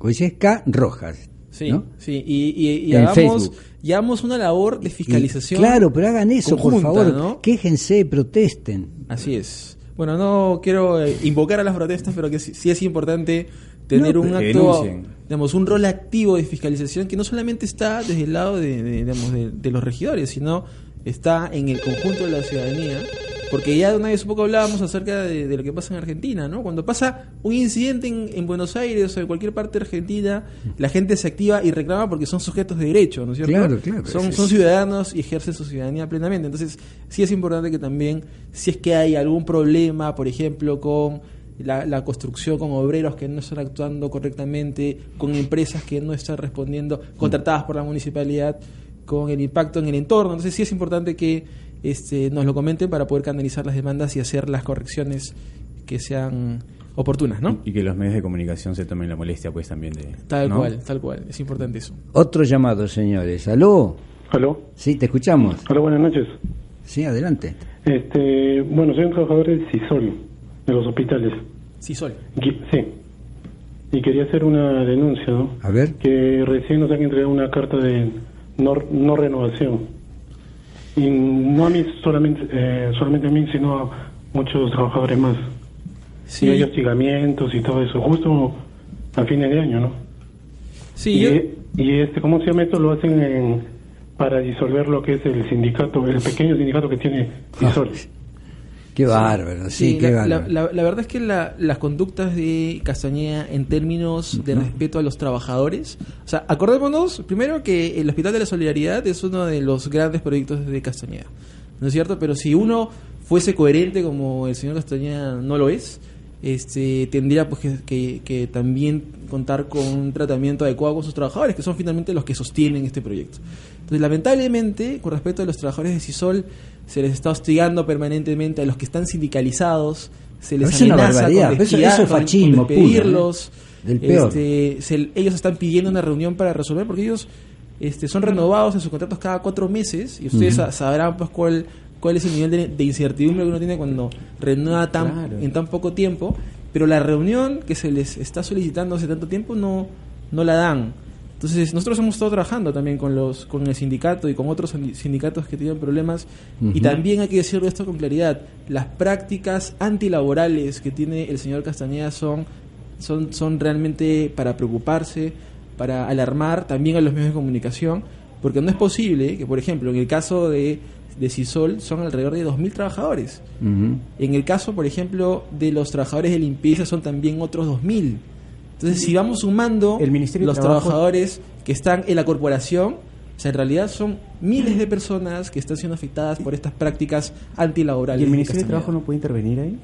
Moisés K. Rojas. Sí, ¿no? sí, y, y, y En hagamos, Facebook. una labor de fiscalización. Y- claro, pero hagan eso, conjunta, por favor. ¿no? Quéjense, protesten. Así es. Bueno, no quiero eh, invocar a las protestas, pero que sí, sí es importante tener No, un acto, digamos, un rol activo de fiscalización que no solamente está desde el lado de, de, digamos, de, de los regidores, sino está en el conjunto de la ciudadanía. Porque ya una vez un poco hablábamos acerca de, de lo que pasa en Argentina, ¿no? Cuando pasa un incidente en, en Buenos Aires o en cualquier parte de Argentina, la gente se activa y reclama porque son sujetos de derecho, ¿no es cierto? Claro, claro, Son, son ciudadanos y ejercen su ciudadanía plenamente. Entonces, sí es importante que también, si es que hay algún problema, por ejemplo, con la, la construcción, con obreros que no están actuando correctamente, con empresas que no están respondiendo, contratadas por la municipalidad, con el impacto en el entorno. Entonces, sí es importante que este, nos lo comenten para poder canalizar las demandas y hacer las correcciones que sean oportunas, ¿no? Y que los medios de comunicación se tomen la molestia, pues también de. Tal ¿no? cual, tal cual. Es importante eso. Otro llamado, señores. ¿Aló? ¿Aló? Sí, te escuchamos. Hola, buenas noches. Sí, adelante. Este, bueno, soy un trabajador del CISOL, de los hospitales. CISOL. Sí. Y quería hacer una denuncia, ¿no? A ver. Que recién nos han entregado una carta de no, no renovación. Y no a mí solamente, eh, solamente a mí, sino a muchos trabajadores más. Sí. Y hay hostigamientos y todo eso, justo a fines de año, ¿no? Sí, y, yo- y este, ¿cómo se llama esto? Lo hacen en- para disolver lo que es el sindicato, el pequeño sindicato que tiene CISOL. Qué bárbaro, sí, Sí, qué la, bárbaro. la- la- la verdad es que la- las conductas de Castañeda en términos de respeto a los trabajadores, o sea, acordémonos primero que el Hospital de la Solidaridad es uno de los grandes proyectos de Castañeda, ¿no es cierto? Pero si uno fuese coherente como el señor Castañeda no lo es, este tendría pues que, que- que también contar con un tratamiento adecuado con sus trabajadores, que son finalmente los que sostienen este proyecto. Entonces, lamentablemente, con respecto a los trabajadores de CISOL, se les está hostigando permanentemente a los que están sindicalizados, se les es una amenaza barbaridad, con eso- eso es fascismo con puro, ¿eh? despedirlos. Del peor. Este, se- ellos están pidiendo una reunión para resolver porque ellos este, son renovados en sus contratos cada cuatro meses y ustedes sa- sabrán pues cuál cuál es el nivel de, de incertidumbre que uno tiene cuando renueva tan, Claro. en tan poco tiempo, pero la reunión que se les está solicitando hace tanto tiempo no, no la dan. Entonces, nosotros hemos estado trabajando también con los con el sindicato y con otros sindi- sindicatos que tienen problemas. Y también hay que decirlo esto con claridad. Las prácticas antilaborales que tiene el señor Castañeda son, son, son realmente para preocuparse, para alarmar también a los medios de comunicación, porque no es posible que, por ejemplo, en el caso de, de Cisol son alrededor de 2.000 trabajadores. En el caso, por ejemplo, de los trabajadores de limpieza son también otros 2.000. Entonces, si vamos sumando El Ministerio de los Trabajo- trabajadores que están en la corporación, o sea, en realidad son miles de personas que están siendo afectadas por estas prácticas antilaborales. ¿Y el Ministerio de. Trabajo no puede intervenir ahí?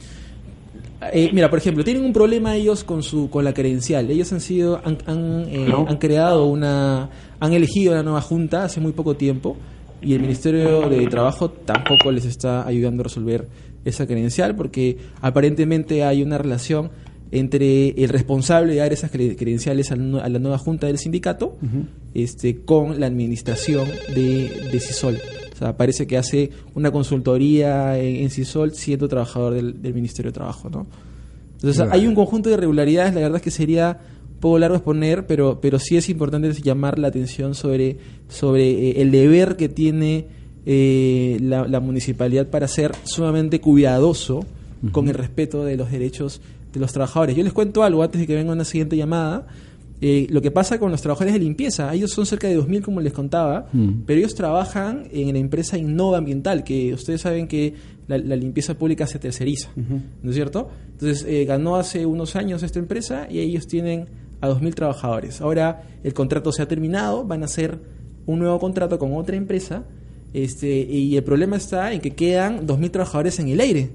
Eh, mira, por ejemplo, tienen un problema ellos con su con la credencial. Ellos han sido han, han, eh, No. han creado una han elegido una nueva junta hace muy poco tiempo y el Ministerio de Trabajo tampoco les está ayudando a resolver esa credencial porque aparentemente hay una relación entre el responsable de dar esas cre- credenciales a, la nueva junta del sindicato este, con la administración de, de CISOL. O sea, parece que hace una consultoría en, en CISOL siendo trabajador del, del Ministerio de Trabajo, ¿no? Entonces Claro. hay un conjunto de irregularidades, la verdad es que sería un poco largo exponer, pero, pero sí es importante llamar la atención sobre, sobre eh, el deber que tiene eh, la, la municipalidad para ser sumamente cuidadoso con el respeto de los derechos de los trabajadores. Yo les cuento algo antes de que venga una siguiente llamada. Eh, lo que pasa con los trabajadores de limpieza, ellos son cerca de 2.000 como les contaba, Mm. pero ellos trabajan en la empresa Innova Ambiental, que ustedes saben que la, la limpieza pública se terceriza, ¿no es cierto? Entonces eh, ganó hace unos años esta empresa y ellos tienen a 2.000 trabajadores. Ahora el contrato se ha terminado, van a hacer un nuevo contrato con otra empresa este, y el problema está en que quedan 2.000 trabajadores en el aire,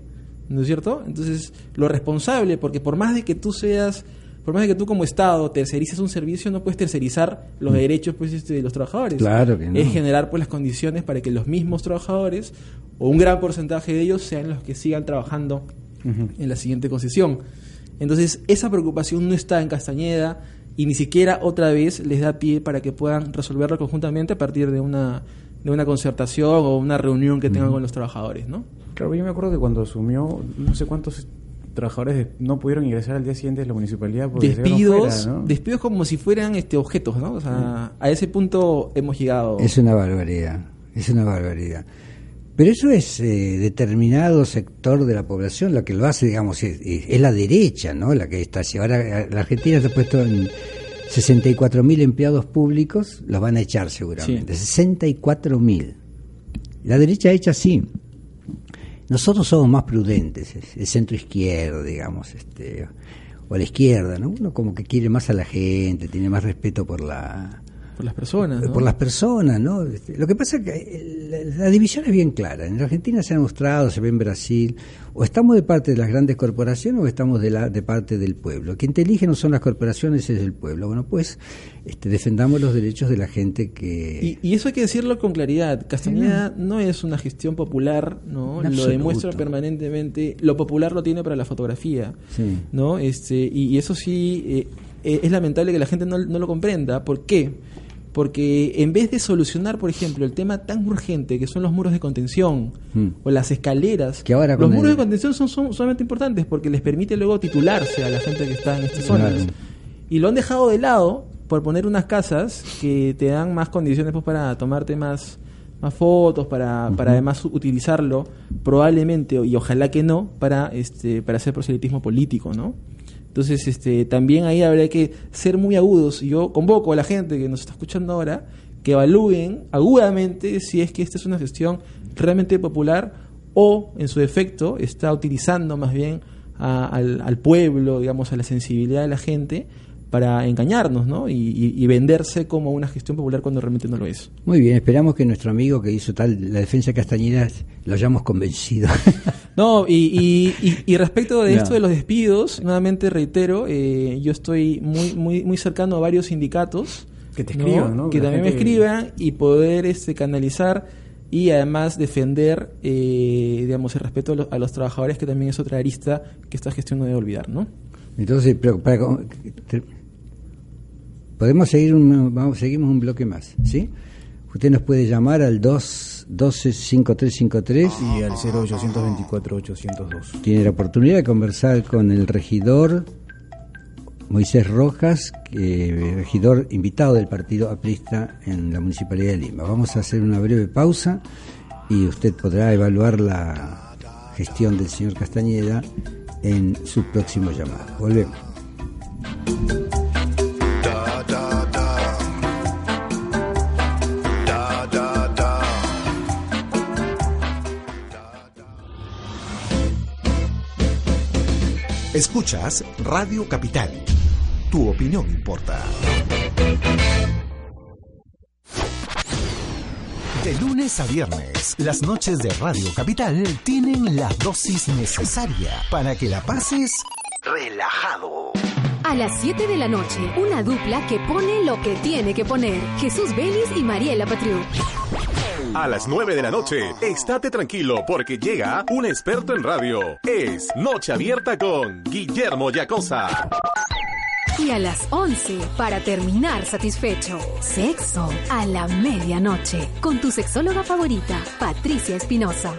¿no es cierto? Entonces lo responsable, porque por más de que tú seas por más de que tú como Estado tercerices un servicio, no puedes tercerizar los derechos pues, este, de los trabajadores. Claro que no. Es generar pues las condiciones para que los mismos trabajadores, o un gran porcentaje de ellos, sean los que sigan trabajando en la siguiente concesión. Entonces, esa preocupación no está en Castañeda y ni siquiera otra vez les da pie para que puedan resolverlo conjuntamente a partir de una, de una concertación o una reunión que tengan con los trabajadores, ¿no? Claro, yo me acuerdo que cuando asumió, no sé cuántos trabajadores de- no pudieron ingresar al día siguiente de la municipalidad porque Despidos, fuera, ¿no? despidos como si fueran este objetos, ¿no? O sea, a ese punto hemos llegado. Es una barbaridad, es una barbaridad. Pero eso es eh, determinado sector de la población, lo que lo hace, digamos, es, es- es la derecha, ¿no? La que está así. Ahora eh, la Argentina se ha puesto en 64.000 empleados públicos, los van a echar seguramente. 64.000. La derecha hecha así. Nosotros somos más prudentes, es- el centro izquierdo, digamos, este, o la izquierda, ¿no? Uno como que quiere más a la gente, tiene más respeto por la por las personas, ¿no? por las personas, ¿no? Este, Lo que pasa es que eh, la, la división es bien clara. En Argentina se ha mostrado, se ve en Brasil, o estamos de parte de las grandes corporaciones o estamos de la de parte del pueblo. Quien te elige no son las corporaciones, es el pueblo. Bueno, pues este, defendamos los derechos de la gente que Y, y eso hay que decirlo con claridad. Castañeda no es una gestión popular, ¿no? Lo demuestra permanentemente. Lo popular lo tiene para la fotografía, Sí. ¿no? Este, y, y eso sí, eh, eh, es lamentable que la gente no, no lo comprenda. ¿Por qué? Porque en vez de solucionar, por ejemplo, el tema tan urgente que son los muros de contención Mm. o las escaleras, Que ahora los muros el- de contención son, son sumamente importantes porque les permite luego titularse a la gente que está en estas zonas. Claro. Y lo han dejado de lado por poner unas casas que te dan más condiciones pues, para tomarte más, más fotos, para, para además utilizarlo probablemente, y ojalá que no, para, este, para hacer proselitismo político, ¿no? Entonces, este, también ahí habría que ser muy agudos. Y Yo convoco a la gente que nos está escuchando ahora que evalúen agudamente si es que esta es una gestión realmente popular o, en su defecto, está utilizando más bien al, al pueblo, digamos, a la sensibilidad de la gente para engañarnos, ¿no? Y, y- y venderse como una gestión popular cuando realmente no lo es. Muy bien, esperamos que nuestro amigo que hizo tal la defensa de Castañeda lo hayamos convencido. [laughs] No, y, y, y- y respecto de Ya. esto de los despidos, nuevamente reitero, eh, yo estoy muy, muy, muy cercano a varios sindicatos Que te escriban, ¿no? que La también me escriban y poder este, canalizar y además defender, eh, digamos, el respeto a los, a los trabajadores, que también es otra arista que esta gestión no debe olvidar, ¿no? Entonces, pero para, te- podemos seguir un, vamos, seguimos un bloque más, ¿sí? Usted nos puede llamar al 2 125353. Y al 0824-802. Tiene la oportunidad de conversar con el regidor Moisés Rojas, que, regidor invitado del partido aprista en la Municipalidad de Lima. Vamos a hacer una breve pausa y usted podrá evaluar la gestión del señor Castañeda en su próximo llamado. Volvemos. Escuchas Radio Capital. Tu opinión importa. De lunes a viernes, las noches de Radio Capital tienen la dosis necesaria para que la pases relajado. A las 7 de la noche, una dupla que pone lo que tiene que poner. Jesús Vélez y Mariela Patriu. A las 9 de la noche, estate tranquilo porque llega un experto en radio. Es Noche Abierta con Guillermo Yacosa. Y a las 11, para terminar satisfecho, sexo a la medianoche. Con tu sexóloga favorita, Patricia Espinosa.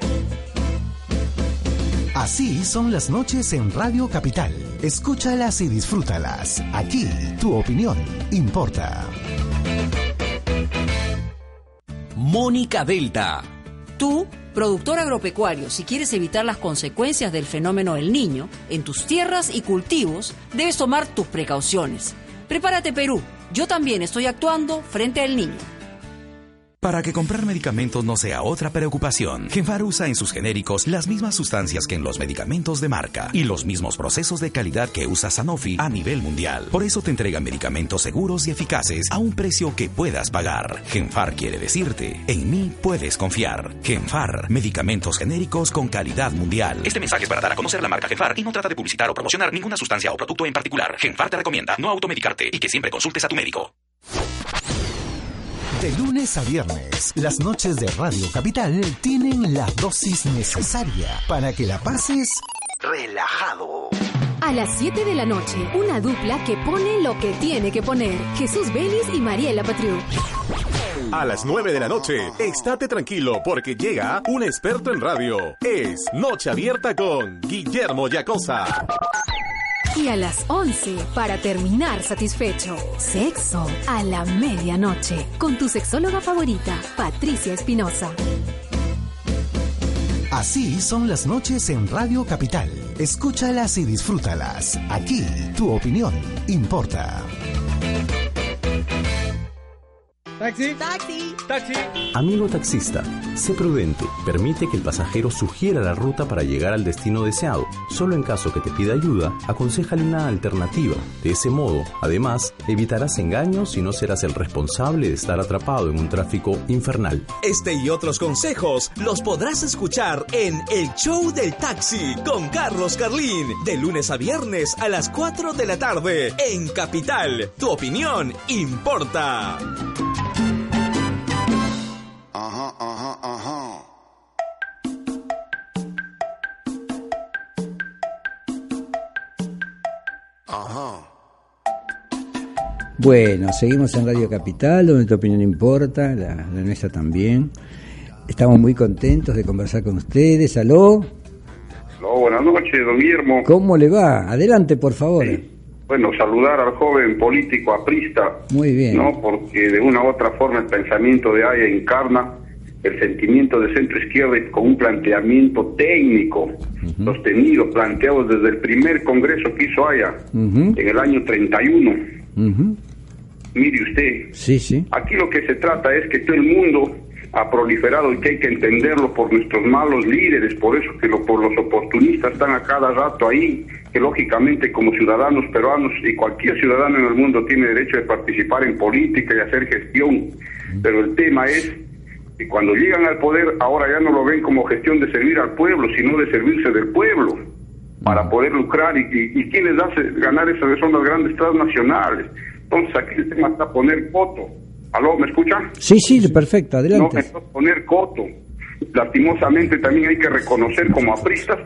Así son las noches en Radio Capital. Escúchalas y disfrútalas. Aquí, tu opinión importa. Mónica Delta. Tú, productor agropecuario, si quieres evitar las consecuencias del fenómeno del niño en tus tierras y cultivos, debes tomar tus precauciones. Prepárate Perú. Yo también estoy actuando frente al niño. Para que comprar medicamentos no sea otra preocupación, Genfar usa en sus genéricos las mismas sustancias que en los medicamentos de marca y los mismos procesos de calidad que usa Sanofi a nivel mundial. Por eso te entrega medicamentos seguros y eficaces a un precio que puedas pagar. Genfar quiere decirte, en mí puedes confiar. Genfar, medicamentos genéricos con calidad mundial. Este mensaje es para dar a conocer la marca Genfar y no trata de publicitar o promocionar ninguna sustancia o producto en particular. Genfar te recomienda no automedicarte y que siempre consultes a tu médico. De lunes a viernes, las noches de Radio Capital tienen la dosis necesaria para que la pases relajado. A las 7 de la noche, una dupla que pone lo que tiene que poner. Jesús Vélez y Mariela Patriu. A las 9 de la noche, estate tranquilo porque llega un experto en radio. Es Noche Abierta con Guillermo Yacosa. Y a las 11, para terminar satisfecho, sexo a la medianoche. Con tu sexóloga favorita, Patricia Espinosa. Así son las noches en Radio Capital. Escúchalas y disfrútalas. Aquí, tu opinión importa. Taxi. Taxi. Taxi. Amigo taxista, sé prudente. Permite que el pasajero sugiera la ruta para llegar al destino deseado. Solo en caso que te pida ayuda, aconsejale una alternativa. De ese modo, además, evitarás engaños y no serás el responsable de estar atrapado en un tráfico infernal. Este y otros consejos los podrás escuchar en El Show del Taxi con Carlos Carlín, de lunes a viernes a las 4 de la tarde en Capital. Tu opinión importa. Ajá, ajá. Bueno, seguimos en Radio Capital, donde tu opinión importa, la, la nuestra también. Estamos muy contentos de conversar con ustedes. ¿Aló? No, buenas noches, don Guillermo. ¿Cómo le va? Adelante, por favor. Bueno, saludar al joven político aprista, Muy bien. ¿no? Porque de una u otra forma el pensamiento de Haya encarna el sentimiento de centro izquierda y con un planteamiento técnico sostenido, planteado desde el primer congreso que hizo Haya Ujú, en el año 31. ujú. Mire usted, Sí, sí. Aquí lo que se trata es que todo el mundo ha proliferado y que hay que entenderlo por nuestros malos líderes, por eso que lo, por los oportunistas están a cada rato ahí, que lógicamente como ciudadanos peruanos y cualquier ciudadano en el mundo tiene derecho de participar en política y hacer gestión, pero el tema es que cuando llegan al poder ahora ya no lo ven como gestión de servir al pueblo, sino de servirse del pueblo para poder lucrar y, y, y quienes hace ganar esas son las grandes transnacionales. Entonces aquí el tema está poner coto. ¿Aló, me escucha? Sí, sí, perfecto, adelante. No, poner coto. Lastimosamente también hay que reconocer como apristas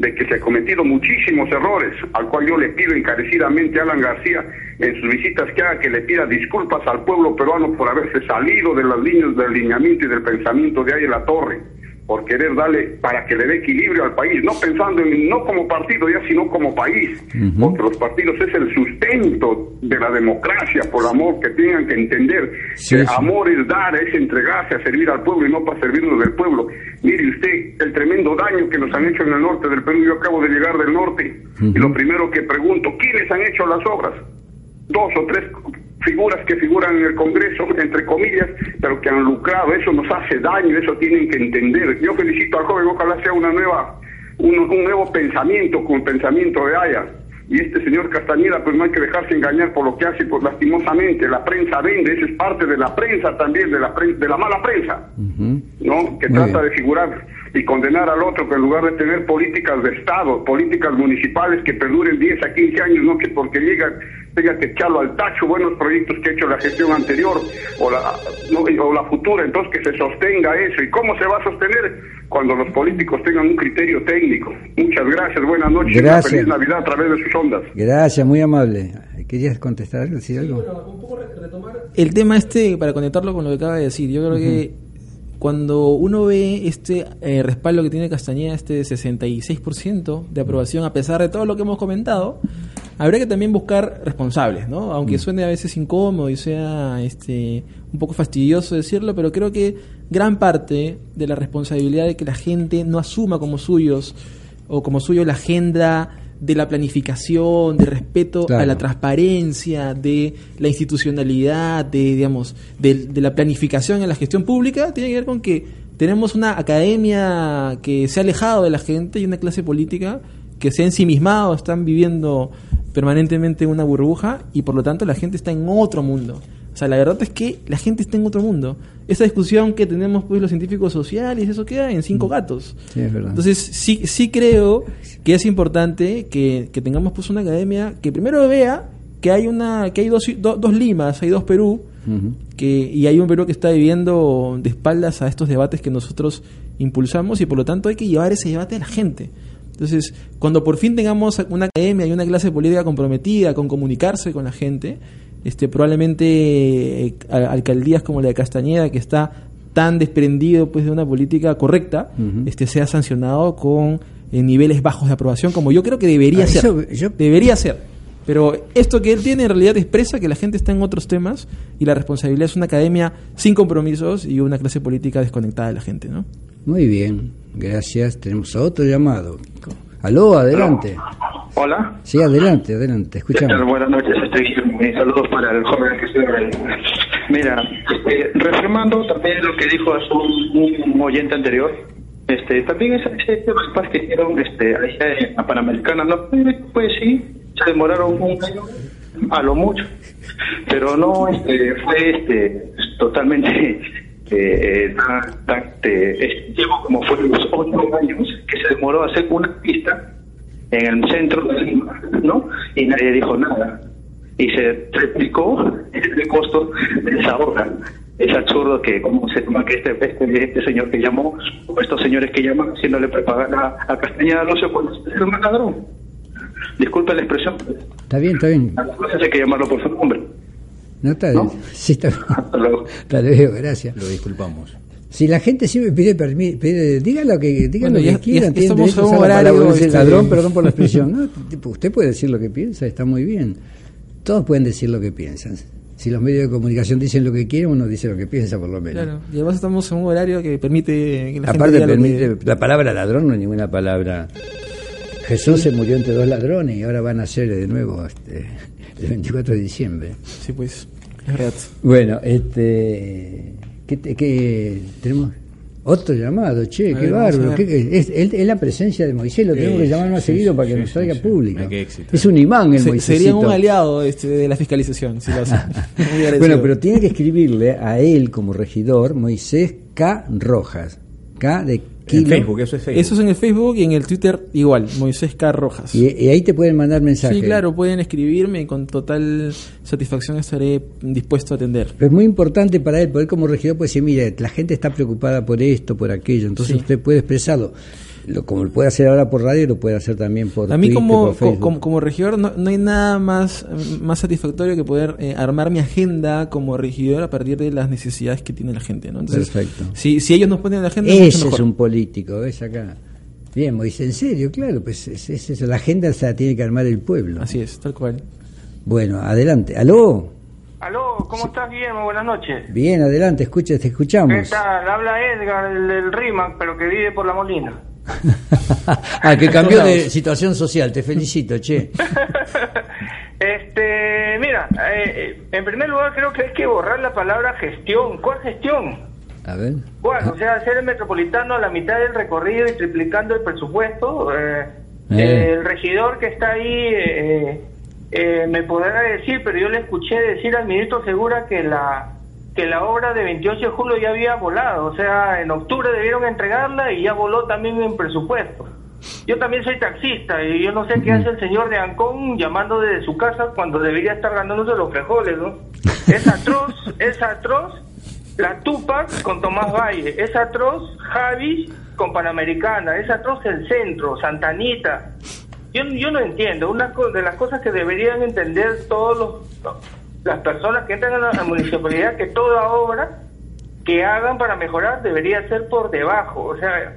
de que se ha cometido muchísimos errores, al cual yo le pido encarecidamente a Alan García en sus visitas que haga que le pida disculpas al pueblo peruano por haberse salido de las líneas del lineamiento y del pensamiento de ahí en la torre por querer darle para que le dé equilibrio al país, no pensando en no como partido ya, sino como país, porque los partidos es el sustento de la democracia, por amor que tengan que entender que amor es dar, es entregarse a servir al pueblo y no para servirnos del pueblo. Mire usted el tremendo daño que nos han hecho en el norte del Perú, yo acabo de llegar del norte y lo primero que pregunto, ¿quiénes han hecho las obras? Dos o tres figuras que figuran en el Congreso, entre comillas, pero que han lucrado. Eso nos hace daño, eso tienen que entender. Yo felicito al joven, ojalá sea una nueva, un, un nuevo pensamiento con pensamiento de Haya. Y este señor Castañeda, pues no hay que dejarse engañar por lo que hace, pues lastimosamente, la prensa vende, eso es parte de la prensa también, de la, de la mala prensa, ¿no? Que trata de figurar y condenar al otro, que en lugar de tener políticas de Estado, políticas municipales que perduren 10 a 15 años, no que porque llegan tenga que echarlo al tacho buenos proyectos que ha hecho la gestión anterior o la, o la futura, entonces que se sostenga eso. ¿Y cómo se va a sostener? Cuando los políticos tengan un criterio técnico. Muchas gracias, buenas noches y una feliz Navidad a través de sus ondas. Gracias, muy amable. ¿Querías contestar, decir algo? El tema este, para conectarlo con lo que acaba de decir, yo creo que cuando uno ve este eh, respaldo que tiene Castañeda, este 66% de aprobación, a pesar de todo lo que hemos comentado, habría que también buscar responsables, ¿no? Aunque Mm. suene a veces incómodo y sea este un poco fastidioso decirlo, pero creo que gran parte de la responsabilidad de que la gente no asuma como suyos o como suyo la agenda de la planificación, de respeto a la transparencia, de la institucionalidad, de digamos, de, de la planificación en la gestión pública, tiene que ver con que tenemos una academia que se ha alejado de la gente y una clase política que se ha ensimismado, están viviendo permanentemente una burbuja y por lo tanto la gente está en otro mundo. O sea, la verdad es que la gente está en otro mundo. Esa discusión que tenemos pues los científicos sociales, eso queda en cinco gatos. Sí, es verdad. Entonces, sí, sí creo que es importante que, que tengamos pues una academia que primero vea que hay una que hay dos, do- dos Limas, hay dos Perú, que, y hay un Perú que está viviendo de espaldas a estos debates que nosotros impulsamos y por lo tanto hay que llevar ese debate a la gente. Entonces, cuando por fin tengamos una academia y una clase política comprometida con comunicarse con la gente, este probablemente eh, alcaldías como la de Castañeda, que está tan desprendido pues de una política correcta, este sea sancionado con eh, niveles bajos de aprobación, como yo creo que debería Ah, ser. eso Debería ser. Pero esto que él tiene en realidad expresa que la gente está en otros temas y la responsabilidad es una academia sin compromisos y una clase política desconectada de la gente, ¿no? Muy bien, gracias. Tenemos a otro llamado. Aló, adelante. Hola. Sí, adelante, adelante. ¿Qué Escuchamos. Buenas noches, estoy mis saludos para el joven que estoy Mira, este, reafirmando también lo que dijo hace un, un oyente anterior, este, también ese, ese bypass que hicieron este, allá en la Panamericana, no, pues sí, se demoraron un año, a lo mucho, pero no este, fue este, totalmente eh, es- llevo como fueron los ocho años que se demoró hacer una pista en el centro de Lima, ¿no? Y nadie dijo nada. Y se triplicó el costo de esa obra. Es absurdo que, como se toma que este, este, este señor que llamó, o estos señores que llaman, haciéndole propaganda a Castañeda Alonso cuando es un ladrón. Disculpe la expresión, Está bien, está bien. a las cosas hay que llamarlo por su nombre. No está Sí, está bien. [laughs] Hasta luego, gracias. Lo disculpamos. Si la gente siempre pide permiso, pide, diga lo que, diga Bueno, lo que quieran, estamos a un horario, este- ladrón, [laughs] perdón por la expresión. No, tipo, usted puede decir lo que piensa, está muy bien. Todos pueden decir lo que piensan. Si los medios de comunicación dicen lo que quieren, uno dice lo que piensa por lo menos. Claro. Y además estamos en un horario que permite que la gente Aparte, diga lo que- permite, la palabra ladrón no es ninguna palabra. Jesús se murió entre dos ladrones y ahora van a ser de nuevo este, el 24 de diciembre. Sí, pues, es verdad. Bueno, este, ¿qué, te- qué tenemos? Otro llamado, che, A qué bárbaro. es, es- es la presencia de Moisés, lo tenemos que llamar más sí, seguido sí, para que sí, nos salga público. Es un imán el Se- Moisés. sería un aliado este, de la fiscalización, si lo hace. [laughs] Bueno, pero tiene que escribirle a él como regidor Moisés K. Rojas. K de kilo. Eso es en el Facebook y en el Twitter igual, Moisés K. Rojas. Y, y ahí te pueden mandar mensajes. Sí, claro, pueden escribirme y con total satisfacción estaré dispuesto a atender. Pero es muy importante para él, porque él como regidor puede decir, mire, la gente está preocupada por esto, por aquello, entonces Sí. usted puede expresarlo. Lo, como lo puede hacer ahora por radio, lo puede hacer también por A mí Twitter, como, por Facebook. como, como regidor no, no hay nada más, más satisfactorio que poder eh, armar mi agenda como regidor a partir de las necesidades que tiene la gente. ¿no? Entonces, Perfecto. Si, si ellos nos ponen la agenda, Ese es un político, ¿ves acá? Bien, Moisés, en serio, claro, pues es, es eso, la agenda se la tiene que armar el pueblo. Así es, tal cual. Bueno, adelante. ¿Aló? Aló, ¿cómo estás, Guillermo? Buenas noches. Bien, adelante, escucha, te ¿Qué escuchamos. tal? Habla Edgar, el del RIMAC, pero que vive por la Molina. [laughs] ah, que cambió de situación social, te felicito, che. [laughs] Este, mira, eh, en primer lugar creo que hay que borrar la palabra gestión. ¿Cuál gestión? A ver. ¿Cuál? O sea, hacer el metropolitano a la mitad del recorrido y triplicando el presupuesto. eh, Eh. El regidor que está ahí eh, eh, me podrá decir, pero yo le escuché decir al ministro Segura que la que la obra de 28 de julio ya había volado, o sea, en octubre debieron entregarla y ya voló también en presupuesto. Yo también soy taxista y yo no sé qué hace el señor de Ancón llamando desde su casa cuando debería estar ganándose los frijoles, ¿no? Es atroz, es atroz la Tupac con Tomás Valle, es atroz Javi con Panamericana, es atroz el centro, Santanita. Yo, yo no entiendo, una de las cosas que deberían entender todos los las personas que entran a la, municipalidad que toda obra que hagan para mejorar debería ser por debajo, o sea,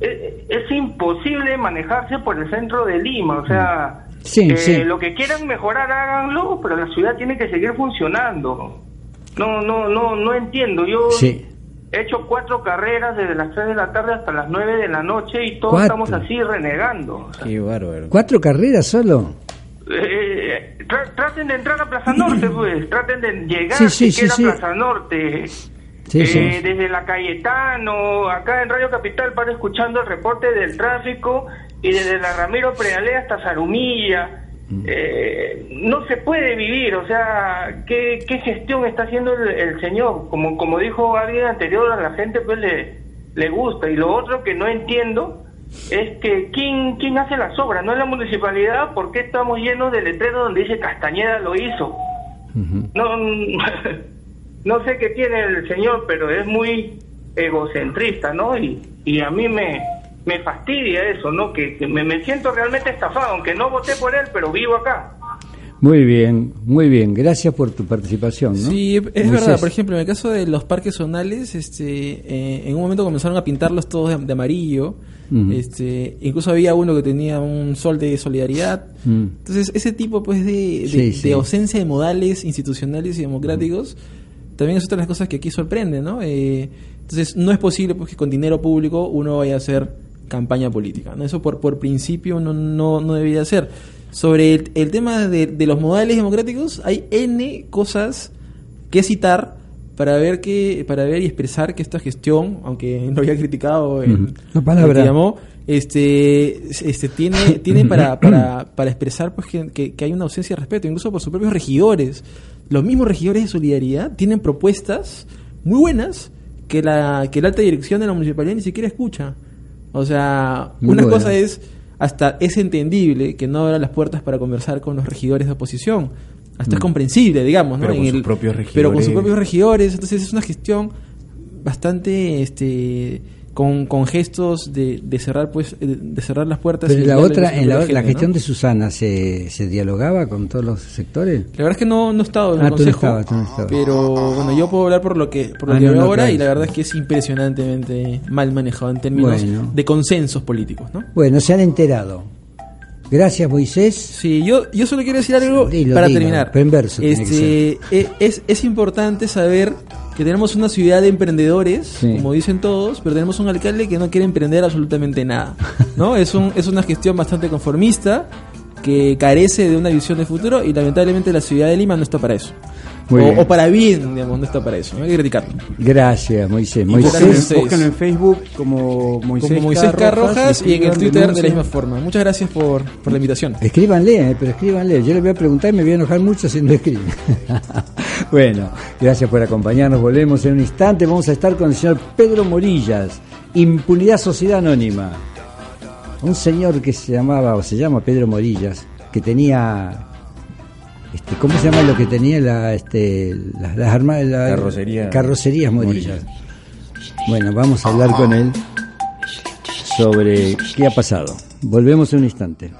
es, es imposible manejarse por el centro de Lima, o sea, Sí, eh, sí. lo que quieran mejorar háganlo, pero la ciudad tiene que seguir funcionando. No, no, no, no entiendo. Yo Sí. he hecho cuatro carreras desde las 3 de la tarde hasta las 9 de la noche y todos Cuatro. estamos así renegando. Qué bárbaro. ¿Cuatro carreras solo? Eh, tra- traten de entrar a Plaza Norte, [clears throat] pues. Traten de llegar Sí, sí, sí, a Plaza Norte. Sí, Eh, sí. Desde la Cayetano, acá en Radio Capital, para escuchando el reporte del tráfico y desde la Ramiro Prealé hasta Zarumilla. Mm. Eh, no se puede vivir, o sea, ¿qué, qué gestión está haciendo el, el señor? Como, como dijo alguien anterior, a la gente pues le, le gusta. Y lo otro que no entiendo es que ¿quién, quién hace las obras? ¿No es la municipalidad? ¿Por qué estamos llenos de letreros donde dice Castañeda lo hizo? No, [laughs] no sé qué tiene el señor, pero es muy egocentrista, ¿no? Y, y a mí me, me fastidia eso, ¿no? Que, que me, me siento realmente estafado, aunque no voté por él, pero vivo acá. Muy bien, muy bien. Gracias por tu participación. ¿no? Sí, es Moisés. verdad. Por ejemplo, en el caso de los parques zonales, este, eh, en un momento comenzaron a pintarlos todos de, de amarillo. Ujú. este, incluso había uno que tenía un sol de solidaridad. Mm. Entonces, ese tipo pues de, de, Sí, sí. de ausencia de modales institucionales y democráticos también es otra de las cosas que aquí sorprende, ¿no? Eh, entonces, no es posible pues, que con dinero público uno vaya a hacer campaña política. ¿no? Eso por, por principio no, no, no debería ser. Sobre el, el tema de, de los modales democráticos, hay N cosas que citar para ver que para ver y expresar que esta gestión, aunque [laughs] lo había criticado en. La palabra. llamó, este, este tiene, [laughs] tiene para, para, para expresar pues que, que- que hay una ausencia de respeto, incluso por sus propios regidores. Los mismos regidores de solidaridad tienen propuestas muy buenas que la, que la alta dirección de la municipalidad ni siquiera escucha. O sea, Muy una buena. cosa es, hasta es entendible que no abra las puertas para conversar con los regidores de oposición. Hasta es Mm. comprensible, digamos, ¿no? Pero En con sus el- propios Pero con sus regidores. propios regidores, entonces es una gestión bastante este con, con gestos de, de cerrar pues de cerrar las puertas Pero y en la otra, en la, ¿no? gestión de Susana, ¿se, ¿se dialogaba con todos los sectores? La verdad es que no, no he estado en Ah, el tú no consejo, estabas, tú no estabas. pero bueno, yo puedo hablar por lo que por lo Ah, que no, veo no, ahora claro. y la verdad es que es impresionantemente mal manejado en términos Bueno. de consensos políticos, ¿no? Bueno, se han enterado. Gracias, Moisés. Sí, yo, yo solo quiero decir algo Dilo, para dilo, terminar. verso Este, e- es, es importante saber que tenemos una ciudad de emprendedores, Sí. como dicen todos, pero tenemos un alcalde que no quiere emprender absolutamente nada. ¿no? es, un, es una gestión bastante conformista que carece de una visión de futuro y lamentablemente la ciudad de Lima no está para eso. O, para bien, digamos, no está para eso. No hay que criticarlo. Gracias, Moisés. Moisés, en- búsquenlo en Facebook como Moisés, Como Moisés K. Rojas y en el Twitter de la misma forma. Muchas gracias por, por la invitación. Escríbanle, eh, pero escríbanle. Yo le voy a preguntar y me voy a enojar mucho si no escriben. [laughs] bueno, gracias por acompañarnos. Volvemos en un instante. Vamos a estar con el señor Pedro Morillas, Impunidad Sociedad Anónima. Un señor que se llamaba, o se llama Pedro Morillas, que tenía. Este, ¿Cómo se llama lo que tenía la, este, las, las arma- la- Carrocería. Carrocerías Morillas. Bueno, vamos a hablar con él sobre qué ha pasado. Volvemos en un instante.